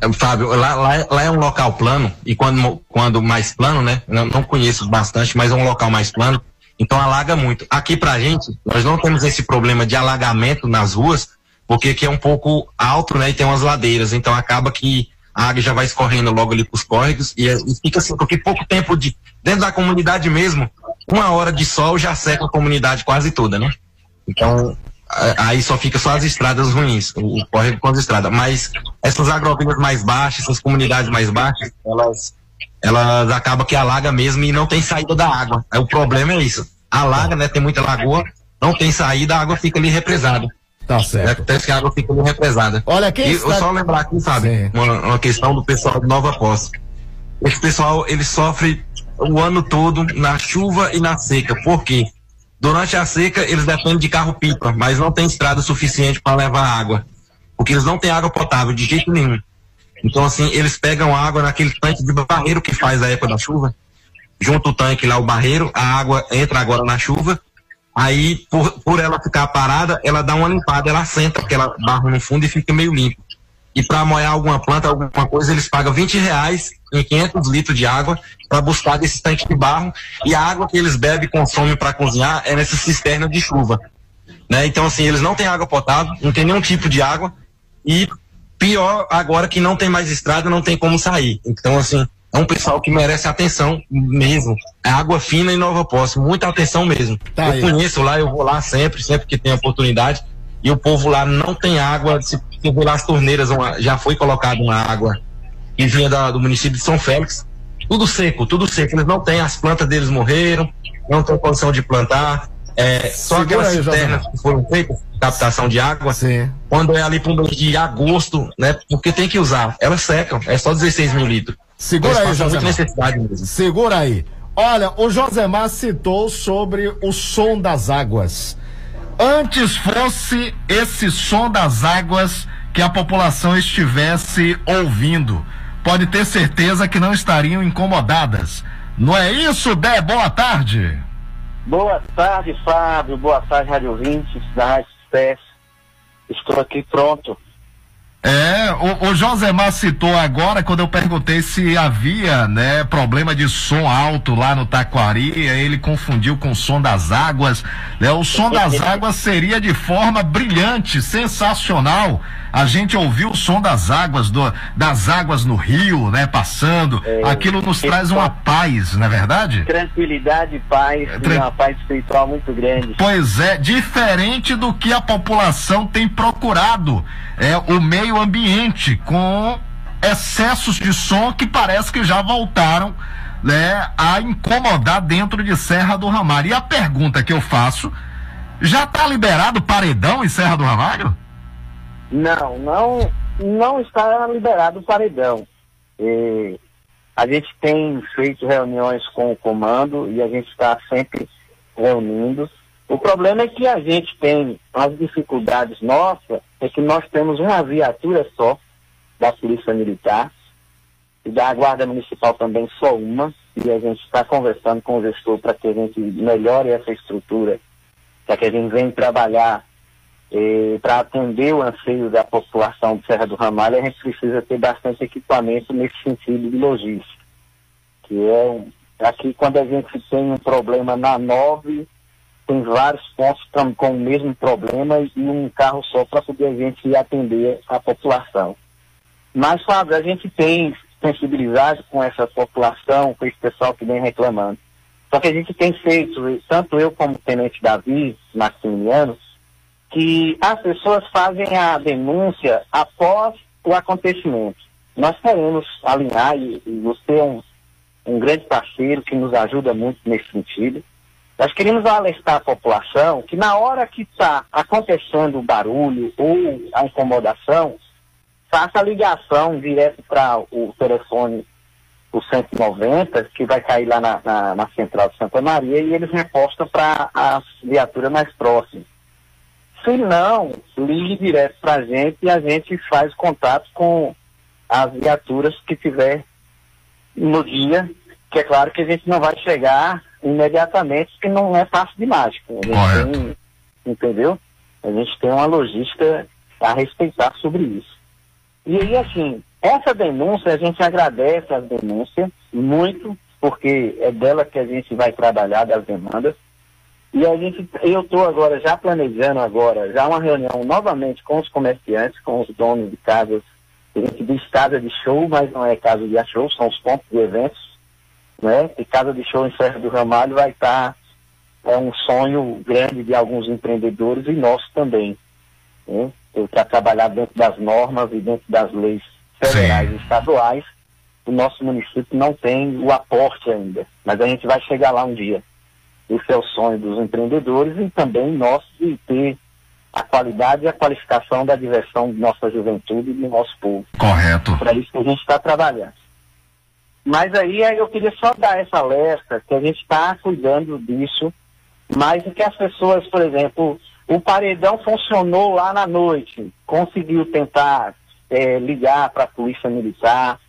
S: É, Fábio, lá, lá, lá é um local plano, e quando, quando mais plano, né? Não, não conheço bastante, mas é um local mais plano, então alaga muito. Aqui pra gente, nós não temos esse problema de alagamento nas ruas, porque aqui é um pouco alto, né? E tem umas ladeiras, então acaba que a água já vai escorrendo logo ali pros córregos, e, é- e fica assim, porque pouco tempo de. Dentro da comunidade mesmo, uma hora de sol já seca a comunidade quase toda, né? Então, aí só fica só as estradas ruins, o, o córrego com as estradas. Mas essas agrovilhas mais baixas, essas comunidades mais baixas, elas, elas acabam que alaga mesmo e não tem saída da água. Aí o problema é isso. Alaga, né? Tem muita lagoa, não tem saída, a água fica ali represada.
B: Tá certo.
S: Acontece que a água fica meio represada.
B: Olha, quem
S: e
B: está-
S: eu só lembrar aqui, sabe, uma, uma questão do pessoal de Nova Posse. Esse pessoal, ele sofre o ano todo na chuva e na seca. Por quê? Durante a seca, eles dependem de carro-pipa, mas não tem estrada suficiente para levar água. Porque eles não têm água potável de jeito nenhum. Então, assim, eles pegam água naquele tanque de barreiro que faz a época da chuva. Junto o tanque lá, o barreiro, a água entra agora na chuva. Aí, por, por ela ficar parada, ela dá uma limpada, ela senta aquela barro no fundo e fica meio limpo. E para molhar alguma planta, alguma coisa, eles pagam 20 reais em 500 litros de água para buscar desse tanque de barro. E a água que eles bebem e consomem para cozinhar é nessa cisterna de chuva. Né? Então, assim, eles não têm água potável, não tem nenhum tipo de água. E pior agora que não tem mais estrada, não tem como sair. Então, assim, é um pessoal que merece atenção mesmo. É água fina em Nova Posse, muita atenção mesmo.
B: Tá
S: eu
B: aí.
S: conheço lá, eu vou lá sempre, sempre que tem oportunidade. E o povo lá não tem água. Se ver lá as torneiras, uma- já foi colocada uma água que vinha da- do município de São Félix. Tudo seco, tudo seco. Eles não têm, as plantas deles morreram, não tem condição de plantar. É, só
B: Segura
S: aquelas
B: aí,
S: cisternas que foram feitas captação de água, quando é ali para o mês de agosto, né? Porque tem que usar. Elas secam, é só 16 mil litros.
B: Segura
S: Eles
B: aí, Josemar.
S: necessidade mesmo.
B: Segura aí. Olha, o Josemar citou sobre o som das águas. Antes fosse esse som das águas que a população estivesse ouvindo. Pode ter certeza que não estariam incomodadas. Não é isso, Dé? Boa tarde.
T: Boa tarde, Fábio. Boa tarde, Rádio Ouvintes da Rádio. Estou aqui pronto.
B: É, o, o Josemar citou agora quando eu perguntei se havia, né, problema de som alto lá no Taquari, ele confundiu com o som das águas, né? O som das águas seria de forma brilhante, sensacional. A gente ouviu o som das águas do, das águas no rio, né, passando. Aquilo nos traz uma paz, não é verdade?
T: Tranquilidade paz, e
B: tran-
T: uma paz espiritual muito grande.
B: Pois é, diferente do que a população tem procurado, é o meio ambiente com excessos de som que parece que já voltaram, né, a incomodar dentro de Serra do Ramalho. E a pergunta que eu faço, já está liberado paredão em Serra do Ramalho?
T: Não, não, não está liberado o paredão. E a gente tem feito reuniões com o comando e a gente está sempre reunindo. O problema é que a gente tem as dificuldades nossas, é que nós temos uma viatura só da Polícia Militar e da Guarda Municipal também só uma, e a gente está conversando com o gestor para que a gente melhore essa estrutura, para que a gente venha trabalhar para atender o anseio da população de Serra do Ramalho, a gente precisa ter bastante equipamento nesse sentido de logística. Que é aqui quando a gente tem um problema na 9, tem vários pontos com o mesmo problema e um carro só para poder a gente atender a população. Mas, Fábio, a gente tem sensibilidade com essa população, com esse pessoal que vem reclamando. Só que a gente tem feito, tanto eu como o Tenente Davi, Maximiliano, que as pessoas fazem a denúncia após o acontecimento. Nós queremos alinhar, e, e você é um, um grande parceiro que nos ajuda muito nesse sentido. Nós queremos alertar a população que na hora que está acontecendo o barulho ou a incomodação, faça a ligação direto para o telefone, o 190, que vai cair lá na, na, na central de Santa Maria, e eles repostam para a viatura mais próxima. Se não, ligue direto para a gente e a gente faz contato com as viaturas que tiver no dia, que é claro que a gente não vai chegar imediatamente, porque não é fácil de mágica. Tem, entendeu? A gente tem uma logística a respeitar sobre isso. E aí, assim, essa denúncia, a gente agradece as denúncias muito, porque é dela que a gente vai trabalhar das demandas. E a gente, eu estou agora já planejando agora, já uma reunião novamente com os comerciantes, com os donos de casas, a gente diz casa de show, mas não é casa de show, são os pontos de eventos, né? E casa de show em Serra do Ramalho vai estar, é um sonho grande de alguns empreendedores e nosso também, né? Para trabalhar dentro das normas e dentro das leis federais e estaduais, o nosso município não tem o aporte ainda, mas a gente vai chegar lá um dia. Esse é o sonho dos empreendedores e também nosso de ter a qualidade e a qualificação da diversão de nossa juventude e do nosso povo.
B: Correto.
T: Para isso que a gente está trabalhando. Mas aí eu queria só dar essa alerta que a gente está cuidando disso, mas que as pessoas, por exemplo, o paredão funcionou lá na noite, conseguiu tentar eh, ligar para a polícia militar,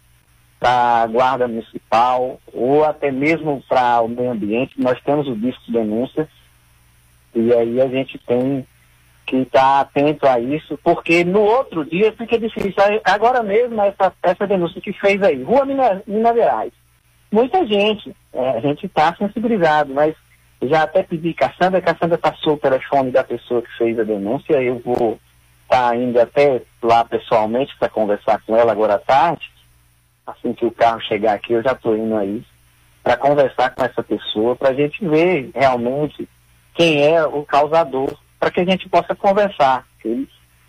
T: para a guarda municipal ou até mesmo para o meio ambiente. Nós temos o disco de denúncia e aí a gente tem que estar atento a isso, porque no outro dia fica difícil. Agora mesmo, essa, essa denúncia que fez aí, Rua Minas, Minas Gerais. Muita gente, é, a gente está sensibilizado, mas já até pedi que a Sandra, que a Sandra passou o telefone da pessoa que fez a denúncia, eu vou estar indo até lá pessoalmente para conversar com ela agora à tarde. Assim que o carro chegar aqui, eu já estou indo aí para conversar com essa pessoa, para a gente ver realmente quem é o causador, para que a gente possa conversar.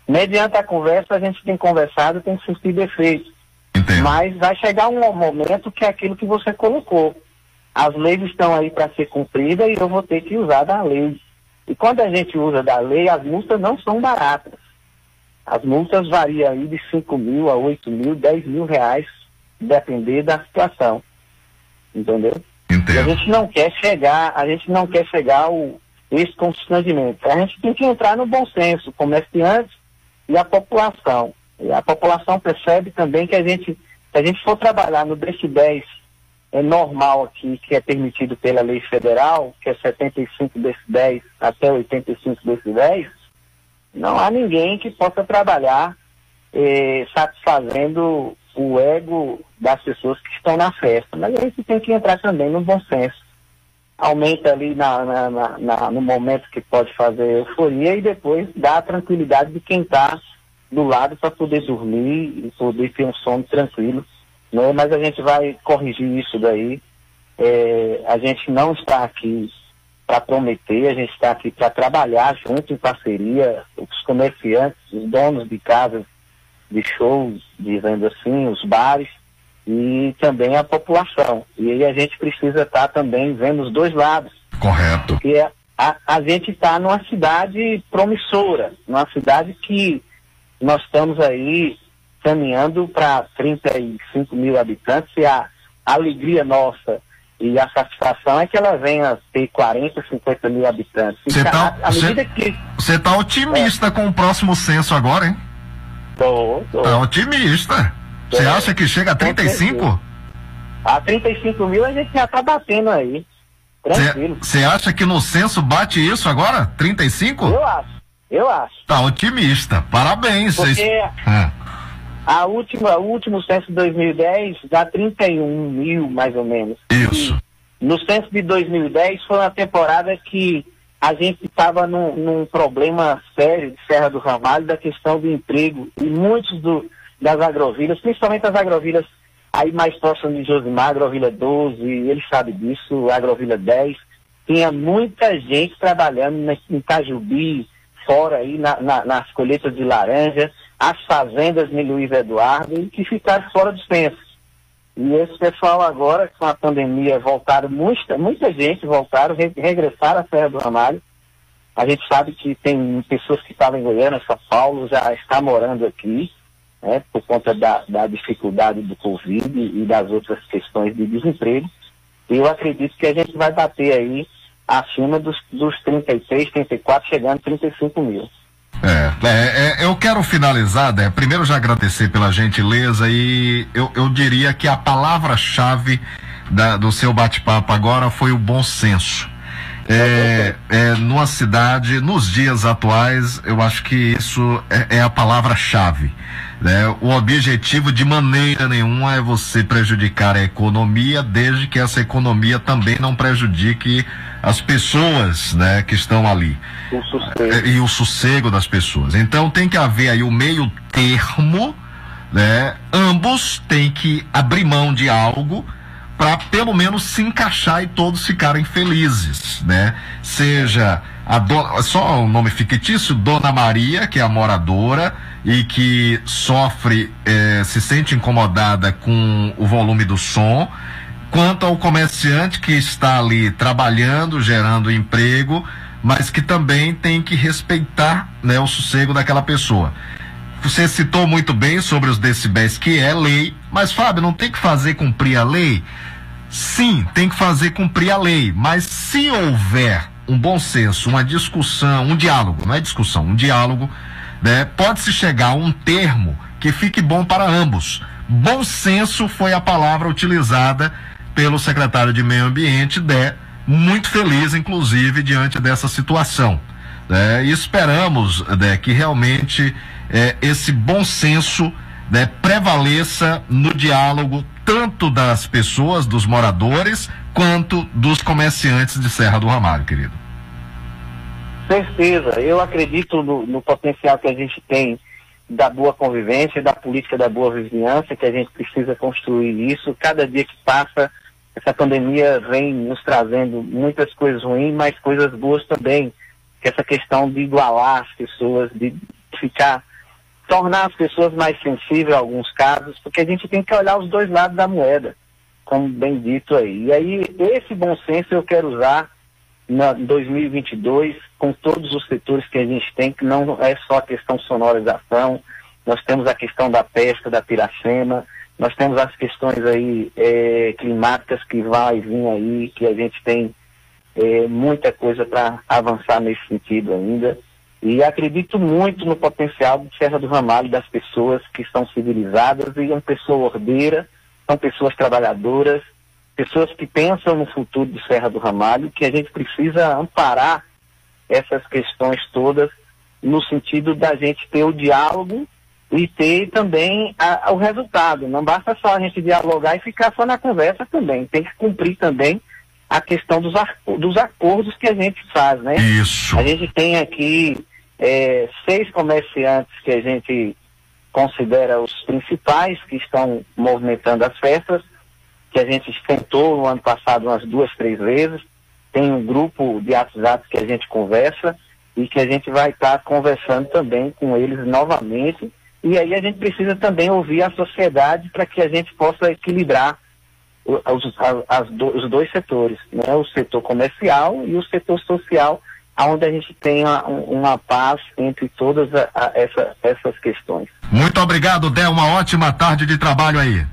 T: Mediante a conversa, a gente tem conversado, tem surtido efeito. Mas vai chegar um momento que é aquilo que você colocou. As leis estão aí para ser cumpridas e eu vou ter que usar da lei. E quando a gente usa da lei, as multas não são baratas. As multas variam aí de 5 mil a 8 mil, 10 mil reais, depender da situação. Entendeu? E a gente não quer chegar, a gente não quer chegar ao esse constrangimento. A gente tem que entrar no bom senso, comerciantes e a população. E a população percebe também que a gente, se a gente for trabalhar no decibéis é normal aqui, que é permitido pela lei federal, que é 75 decibéis até 85 decibéis, não há ninguém que possa trabalhar eh, satisfazendo o ego das pessoas que estão na festa. Mas a gente tem que entrar também no bom senso. Aumenta ali na, na- na- no momento que pode fazer euforia e depois dá a tranquilidade de quem está do lado para poder dormir e poder ter um sono tranquilo. Né? Mas a gente vai corrigir isso daí. É, a gente não está aqui para prometer, a gente está aqui para trabalhar junto em parceria, os comerciantes, os donos de casas de shows, dizendo assim, os bares e também a população. E aí a gente precisa estar também vendo os dois lados.
B: Correto.
T: Porque a, a gente está numa cidade promissora, numa cidade que nós estamos aí caminhando para 35 mil habitantes e a alegria nossa e a satisfação é que ela venha a ter 40, 50 mil habitantes.
B: Você
T: E
B: tá-
T: que
B: Você tá otimista com o próximo censo agora, hein?
T: Tô, tô.
B: Tá otimista. Você
T: É.
B: acha que chega a 35?
T: a 35 mil a gente já está batendo aí. Tranquilo.
B: Você acha que no censo bate isso agora? 35?
T: Eu acho, eu acho.
B: Tá otimista. Parabéns.
T: Porque
B: Vocês... Ah,
T: a última, o último censo de 2010 dá 31 mil, mais ou menos.
B: Isso.
T: No censo de 2010 foi uma temporada que a gente estava num, num problema sério de Serra do Ramalho da questão do emprego e muitos do, das agrovilas, principalmente as agrovilas aí mais próximas de Josimar, Agrovila 12, ele sabe disso, Agrovila 10, tinha muita gente trabalhando em Cajubi, fora aí na- na- nas colheitas de laranja, as fazendas de Luiz Eduardo, e que ficaram fora do censo. E esse pessoal agora, com a pandemia, voltaram, muita, muita gente voltaram, re, regressaram à Serra do Ramalho. A gente sabe que tem pessoas que estavam em Goiânia, São Paulo, já está morando aqui, né, por conta da, da dificuldade do Covid e das outras questões de desemprego. Eu acredito que a gente vai bater aí acima dos, dos 33, 34, chegando a 35 mil.
B: É, é, eu quero finalizar, né? Primeiro já agradecer pela gentileza e eu, eu diria que a palavra-chave do seu bate-papo agora foi o bom senso. É, é, numa cidade, nos dias atuais, eu acho que isso é, é a palavra-chave. né? O objetivo de maneira nenhuma é você prejudicar a economia, desde que essa economia também não prejudique as pessoas né, que estão ali.
T: O.
B: É, e o sossego das pessoas. Então tem que haver aí o meio termo, né? Ambos têm que abrir mão de algo para pelo menos se encaixar e todos ficarem felizes, né? Seja a dona, só o nome fictício, Dona Maria, que é a moradora e que sofre, eh, se sente incomodada com o volume do som, quanto ao comerciante que está ali trabalhando, gerando emprego, mas que também tem que respeitar né, o sossego daquela pessoa. Você citou muito bem sobre os decibéis, que é lei, mas Fábio, não tem que fazer cumprir a lei? Sim, tem que fazer cumprir a lei, mas se houver um bom senso, uma discussão, um diálogo, não é discussão, um diálogo, né, pode-se chegar a um termo que fique bom para ambos. Bom senso foi a palavra utilizada pelo secretário de Meio Ambiente, Dé, muito feliz, inclusive, diante dessa situação. né? e esperamos né, que realmente eh, esse bom senso né, prevaleça no diálogo tanto das pessoas, dos moradores, quanto dos comerciantes de Serra do Ramalho, querido.
T: Certeza, eu acredito no, no potencial que a gente tem da boa convivência, da política da boa vizinhança, que a gente precisa construir isso. Cada dia que passa, essa pandemia vem nos trazendo muitas coisas ruins, mas coisas boas também. Que essa questão de igualar as pessoas, de ficar, tornar as pessoas mais sensíveis a alguns casos, porque a gente tem que olhar os dois lados da moeda, como bem dito aí. E aí, esse bom senso eu quero usar na 2022 com todos os setores que a gente tem, que não é só a questão sonorização, nós temos a questão da pesca, da piracema, nós temos as questões aí eh, climáticas que vai vir aí, que a gente tem eh, muita coisa para avançar nesse sentido ainda. E acredito muito no potencial de Serra do Ramalho, das pessoas que são civilizadas e uma pessoa ordeira, são pessoas trabalhadoras, pessoas que pensam no futuro de Serra do Ramalho, que a gente precisa amparar essas questões todas no sentido da gente ter o diálogo e ter também a- o resultado. Não basta só a gente dialogar e ficar só na conversa também. Tem que cumprir também a questão dos, dos acordos que a gente faz, né?
B: Isso.
T: A gente tem aqui eh, seis comerciantes que a gente considera os principais que estão movimentando as festas, que a gente tentou no ano passado umas duas, três vezes. Tem um grupo de WhatsApp que a gente conversa e que a gente vai estar conversando também com eles novamente. E aí a gente precisa também ouvir a sociedade para que a gente possa equilibrar os, as do- os dois setores, né? o setor comercial e o setor social, onde a gente tenha um- uma paz entre todas a- a- essa- essas questões.
B: Muito obrigado, Dé. Uma ótima tarde de trabalho aí.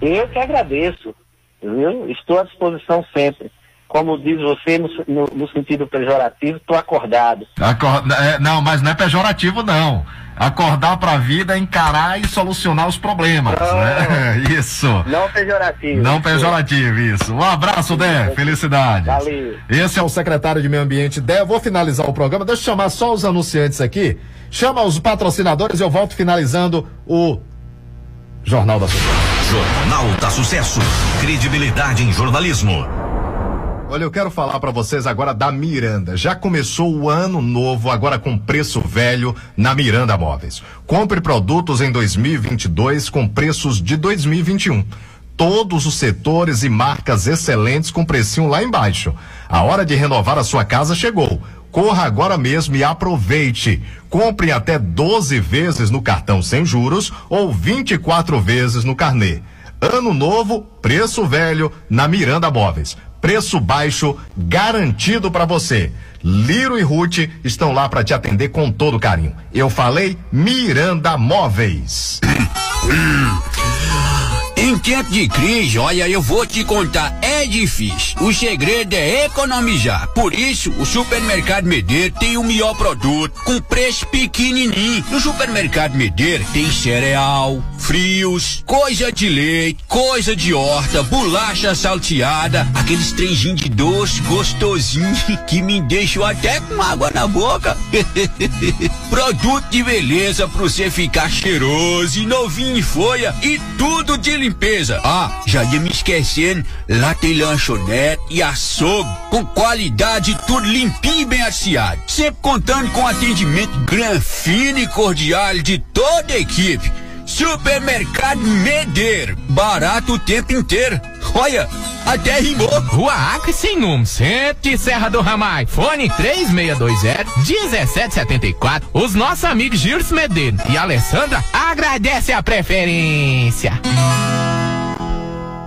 T: Eu que agradeço, viu? Estou à disposição sempre. Como diz você, no, no- no sentido pejorativo, estou acordado.
B: Acor- é, não, mas não é pejorativo, não. Acordar pra vida, encarar e solucionar os problemas. né? Isso.
T: Não pejorativo.
B: Não pejorativo, isso. Um abraço, Dé. Felicidade.
T: Valeu.
B: Esse é o secretário de Meio Ambiente, Dé. Vou finalizar o programa. Deixa eu chamar só os anunciantes aqui. Chama os patrocinadores e eu volto finalizando o Jornal da Sociedade.
A: Jornal da Sucesso. Credibilidade em jornalismo.
B: Olha, eu quero falar para vocês agora da Miranda. Já começou o ano novo agora com preço velho na Miranda Móveis. Compre produtos em 2022 com preços de 2021. Todos os setores e marcas excelentes com precinho lá embaixo. A hora de renovar a sua casa chegou. Corra agora mesmo e aproveite. Compre até 12 vezes no cartão sem juros ou 24 vezes no carnê. Ano novo, preço velho na Miranda Móveis. Preço baixo garantido para você. Liro e Ruth estão lá para te atender com todo carinho. Eu falei Miranda Móveis.
G: Em tempo de crise, olha, eu vou te contar, é difícil. O segredo é economizar. Por isso, o Supermercado Medeiro tem o melhor produto, com preço pequenininho. No Supermercado Medeiro tem cereal, frios, coisa de leite, coisa de horta, bolacha salteada, aqueles trenzinhos de doce gostosinho que me deixam até com água na boca. Produto de beleza pra você ficar cheiroso e novinho em folha e tudo de limpeza. Ah, já ia me esquecendo, lá tem lanchonete e açougue com qualidade tudo limpinho e bem aciado. Sempre contando com atendimento gran, fino e cordial de toda a equipe. Supermercado Medeiro, barato o tempo inteiro. Olha, até rimou.
H: Rua Acre sem centro de Serra do Ramalho. Fone 3620-1774. Os nossos amigos Gilson Medeiros e Alessandra agradecem a preferência.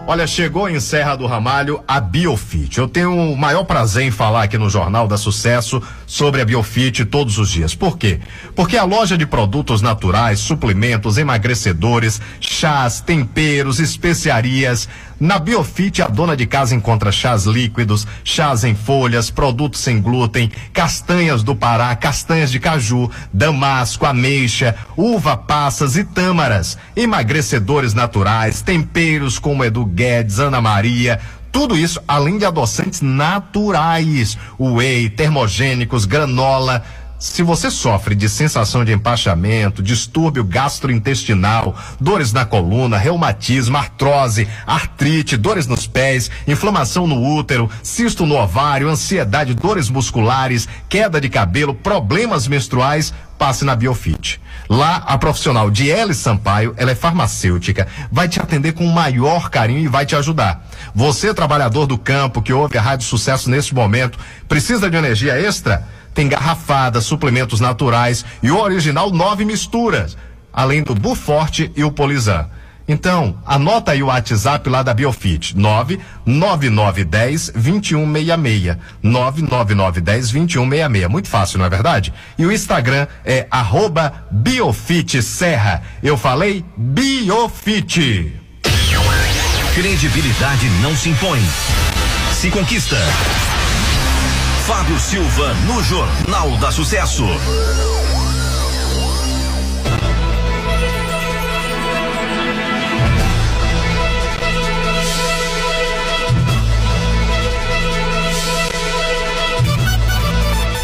B: Olha, chegou em Serra do Ramalho a Biofit. Eu tenho o maior prazer em falar aqui no Jornal da Sucesso sobre a Biofit todos os dias. Por quê? Porque a loja de produtos naturais, suplementos, emagrecedores, chás, temperos, especiarias. Na Biofit, a dona de casa encontra chás líquidos, chás em folhas, produtos sem glúten, castanhas do Pará, castanhas de caju, damasco, ameixa, uva passas e tâmaras, emagrecedores naturais, temperos como Edu Guedes, Ana Maria, tudo isso além de adoçantes naturais, whey, termogênicos, granola. Se você sofre de sensação de empachamento, distúrbio gastrointestinal, dores na coluna, reumatismo, artrose, artrite, dores nos pés, inflamação no útero, cisto no ovário, ansiedade, dores musculares, queda de cabelo, problemas menstruais, passe na Biofit. Lá, a profissional Diele Sampaio, ela é farmacêutica, vai te atender com o maior carinho e vai te ajudar. Você, trabalhador do campo, que ouve a Rádio Sucesso neste momento, precisa de energia extra? Tem garrafada, suplementos naturais e o original nove misturas, além do Buforte e o Polizan. Então, anota aí o WhatsApp lá da Biofit, 99910 2166. 99910 2166. Muito fácil, não é verdade? E o Instagram é arroba Biofit Serra. Eu falei Biofit.
A: Credibilidade não se impõe. Se conquista. Fábio Silva no Jornal da Sucesso.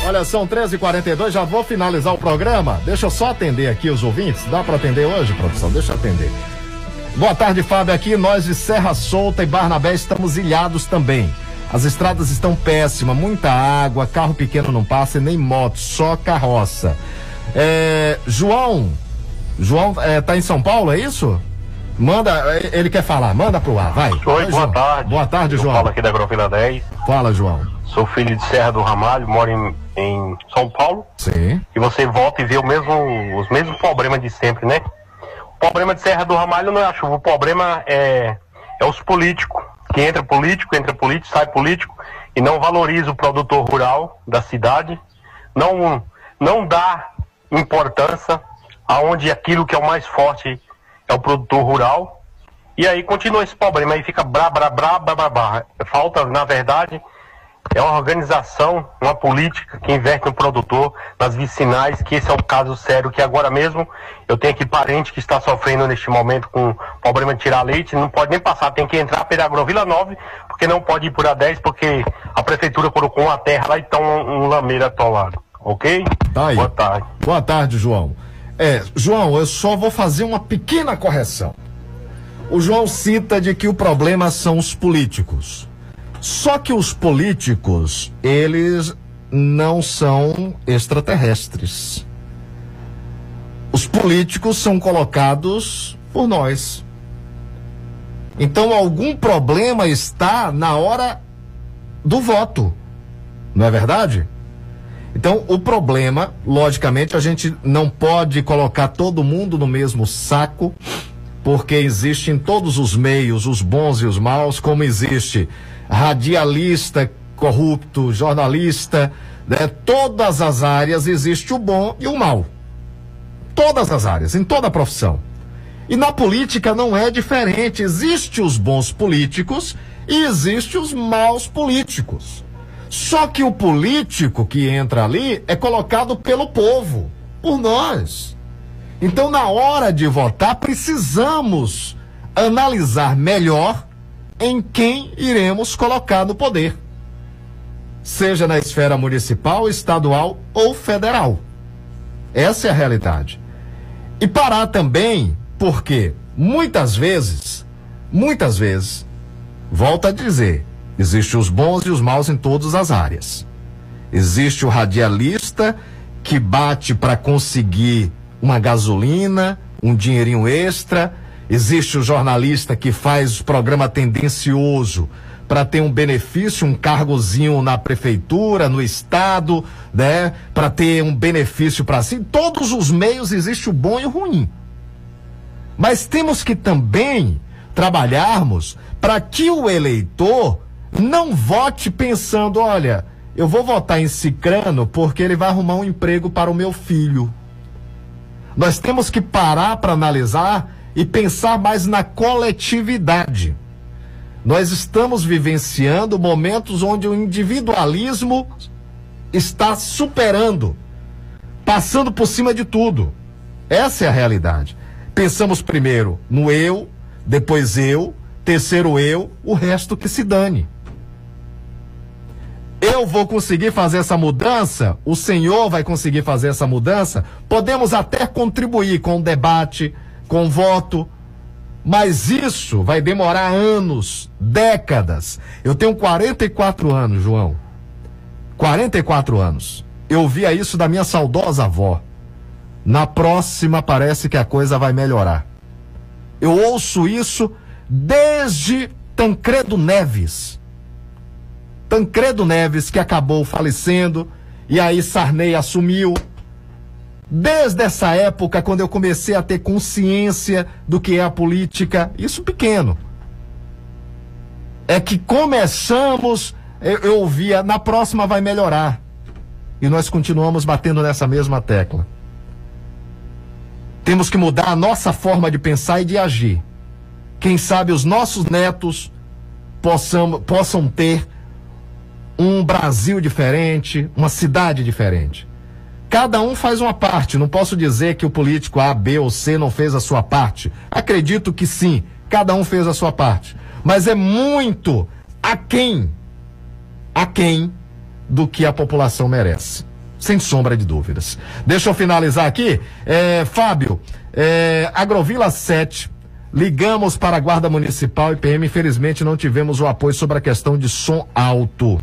B: Olha, são 13h42, já vou finalizar o programa. Deixa eu só atender aqui os ouvintes. Dá para atender hoje, produção? Deixa eu atender. Boa tarde, Fábio. Aqui nós de Serra Solta e Barnabé estamos ilhados também. As estradas estão péssimas, muita água, carro pequeno não passa e nem moto, só carroça. É, João, João é, tá em São Paulo, é isso? Manda, é, ele quer falar, manda pro ar, vai.
U: Oi,
B: Vai,
U: boa
B: João.
U: tarde.
B: Boa tarde,
U: Eu
B: João.
U: falo aqui da Agrovila 10.
B: Fala, João.
U: Sou filho de Serra do Ramalho, moro em, em São Paulo.
B: Sim.
U: E você volta e vê o mesmo, os mesmos problemas de sempre, né? O problema de Serra do Ramalho não é a chuva, o problema é, é os políticos. Que entra político, entra político, sai político e não valoriza o produtor rural da cidade, não, não dá importância aonde aquilo que é o mais forte é o produtor rural. E aí continua esse problema, aí fica brá, brá, brá, brá, brá, brá. Falta, na verdade, é uma organização, uma política que inverte no produtor, nas vicinais, que esse é um caso sério, que agora mesmo eu tenho aqui parente que está sofrendo neste momento com problema de tirar leite, não pode nem passar, tem que entrar pela Agrovila 9, porque não pode ir por a 10, porque a prefeitura colocou uma terra lá e está um, um lameiro atolado, ok?
B: Tá aí.
U: Boa tarde.
B: Boa tarde, João. É, João, eu só vou fazer uma pequena correção. O João cita de que o problema são os políticos. Só que os políticos, eles não são extraterrestres. Os políticos são colocados por nós. Então algum problema está na hora do voto. Não é verdade? Então, o problema, logicamente, a gente não pode colocar todo mundo no mesmo saco, porque existe em todos os meios os bons e os maus, como existe radialista corrupto, jornalista, né? Todas as áreas existe o bom e o mal. Todas as áreas, em toda a profissão. E na política não é diferente. Existe os bons políticos e existe os maus políticos. Só que o político que entra ali é colocado pelo povo, por nós. Então, na hora de votar, precisamos analisar melhor em quem iremos colocar no poder, seja na esfera municipal, estadual ou federal. Essa é a realidade. E parar também, porque muitas vezes, muitas vezes, volta a dizer, Existem os bons e os maus em todas as áreas. Existe o radialista que bate para conseguir uma gasolina, um dinheirinho extra. Existe o jornalista que faz programa tendencioso para ter um benefício, um cargozinho na prefeitura, no estado, né? Para ter um benefício para si. Todos os meios existe o bom e o ruim. Mas temos que também trabalharmos para que o eleitor não vote pensando, olha, eu vou votar em Cicrano porque ele vai arrumar um emprego para o meu filho. Nós temos que parar para analisar e pensar mais na coletividade. Nós estamos vivenciando momentos onde o individualismo está superando, passando por cima de tudo. Essa é a realidade. Pensamos primeiro no eu, depois eu, terceiro eu, o resto que se dane. Eu vou conseguir fazer essa mudança, o senhor vai conseguir fazer essa mudança. Podemos até contribuir com o debate, com voto, mas isso vai demorar anos, décadas. Eu tenho 44 anos, João. 44 anos. Eu via isso da minha saudosa avó. Na próxima parece que a coisa vai melhorar. Eu ouço isso desde Tancredo Neves. Tancredo Neves, que acabou falecendo, e aí Sarney assumiu. Desde essa época, quando eu comecei a ter consciência do que é a política, isso pequeno, é que começamos, eu, eu ouvia, na próxima vai melhorar. E nós continuamos batendo nessa mesma tecla. Temos que mudar a nossa forma de pensar e de agir. Quem sabe os nossos netos possam, possam ter um Brasil diferente, uma cidade diferente. Cada um faz uma parte. Não posso dizer que o político A, B ou C não fez a sua parte. Acredito que sim, cada um fez a sua parte. Mas é muito aquém, aquém do que a população merece sem sombra de dúvidas. Deixa eu finalizar aqui. É, Fábio, é, Agrovila 7, ligamos para a Guarda Municipal e PM, infelizmente não tivemos o apoio sobre a questão de som alto.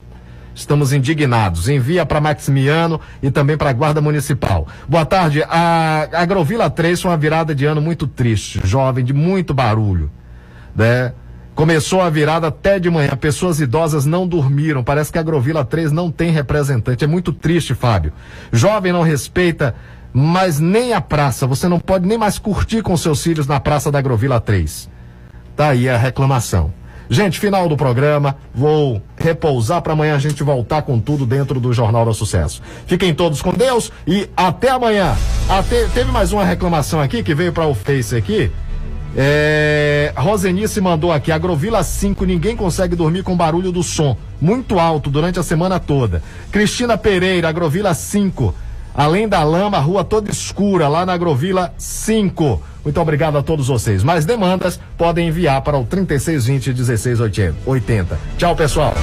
B: Estamos indignados. Envia para Maximiano e também para a Guarda Municipal. Boa tarde. A Agrovila 3 foi uma virada de ano muito triste, jovem, de muito barulho. Né? Começou a virada até de manhã. Pessoas idosas não dormiram. Parece que a Agrovila 3 não tem representante. É muito triste, Fábio. Jovem não respeita, mas nem a praça. Você não pode nem mais curtir com seus filhos na praça da Agrovila 3. Tá aí a reclamação. Gente, final do programa. Vou repousar para amanhã a gente voltar com tudo dentro do Jornal do Sucesso. Fiquem todos com Deus e até amanhã. Até, teve mais uma reclamação aqui que veio para o Face aqui. É, Rosenice mandou aqui, Agrovila 5, ninguém consegue dormir com barulho do som, muito alto durante a semana toda. Cristina Pereira, Agrovila 5, além da lama, rua toda escura, lá na Agrovila 5. Muito obrigado a todos vocês. Mais demandas podem enviar para o 3620 1680. Tchau, pessoal.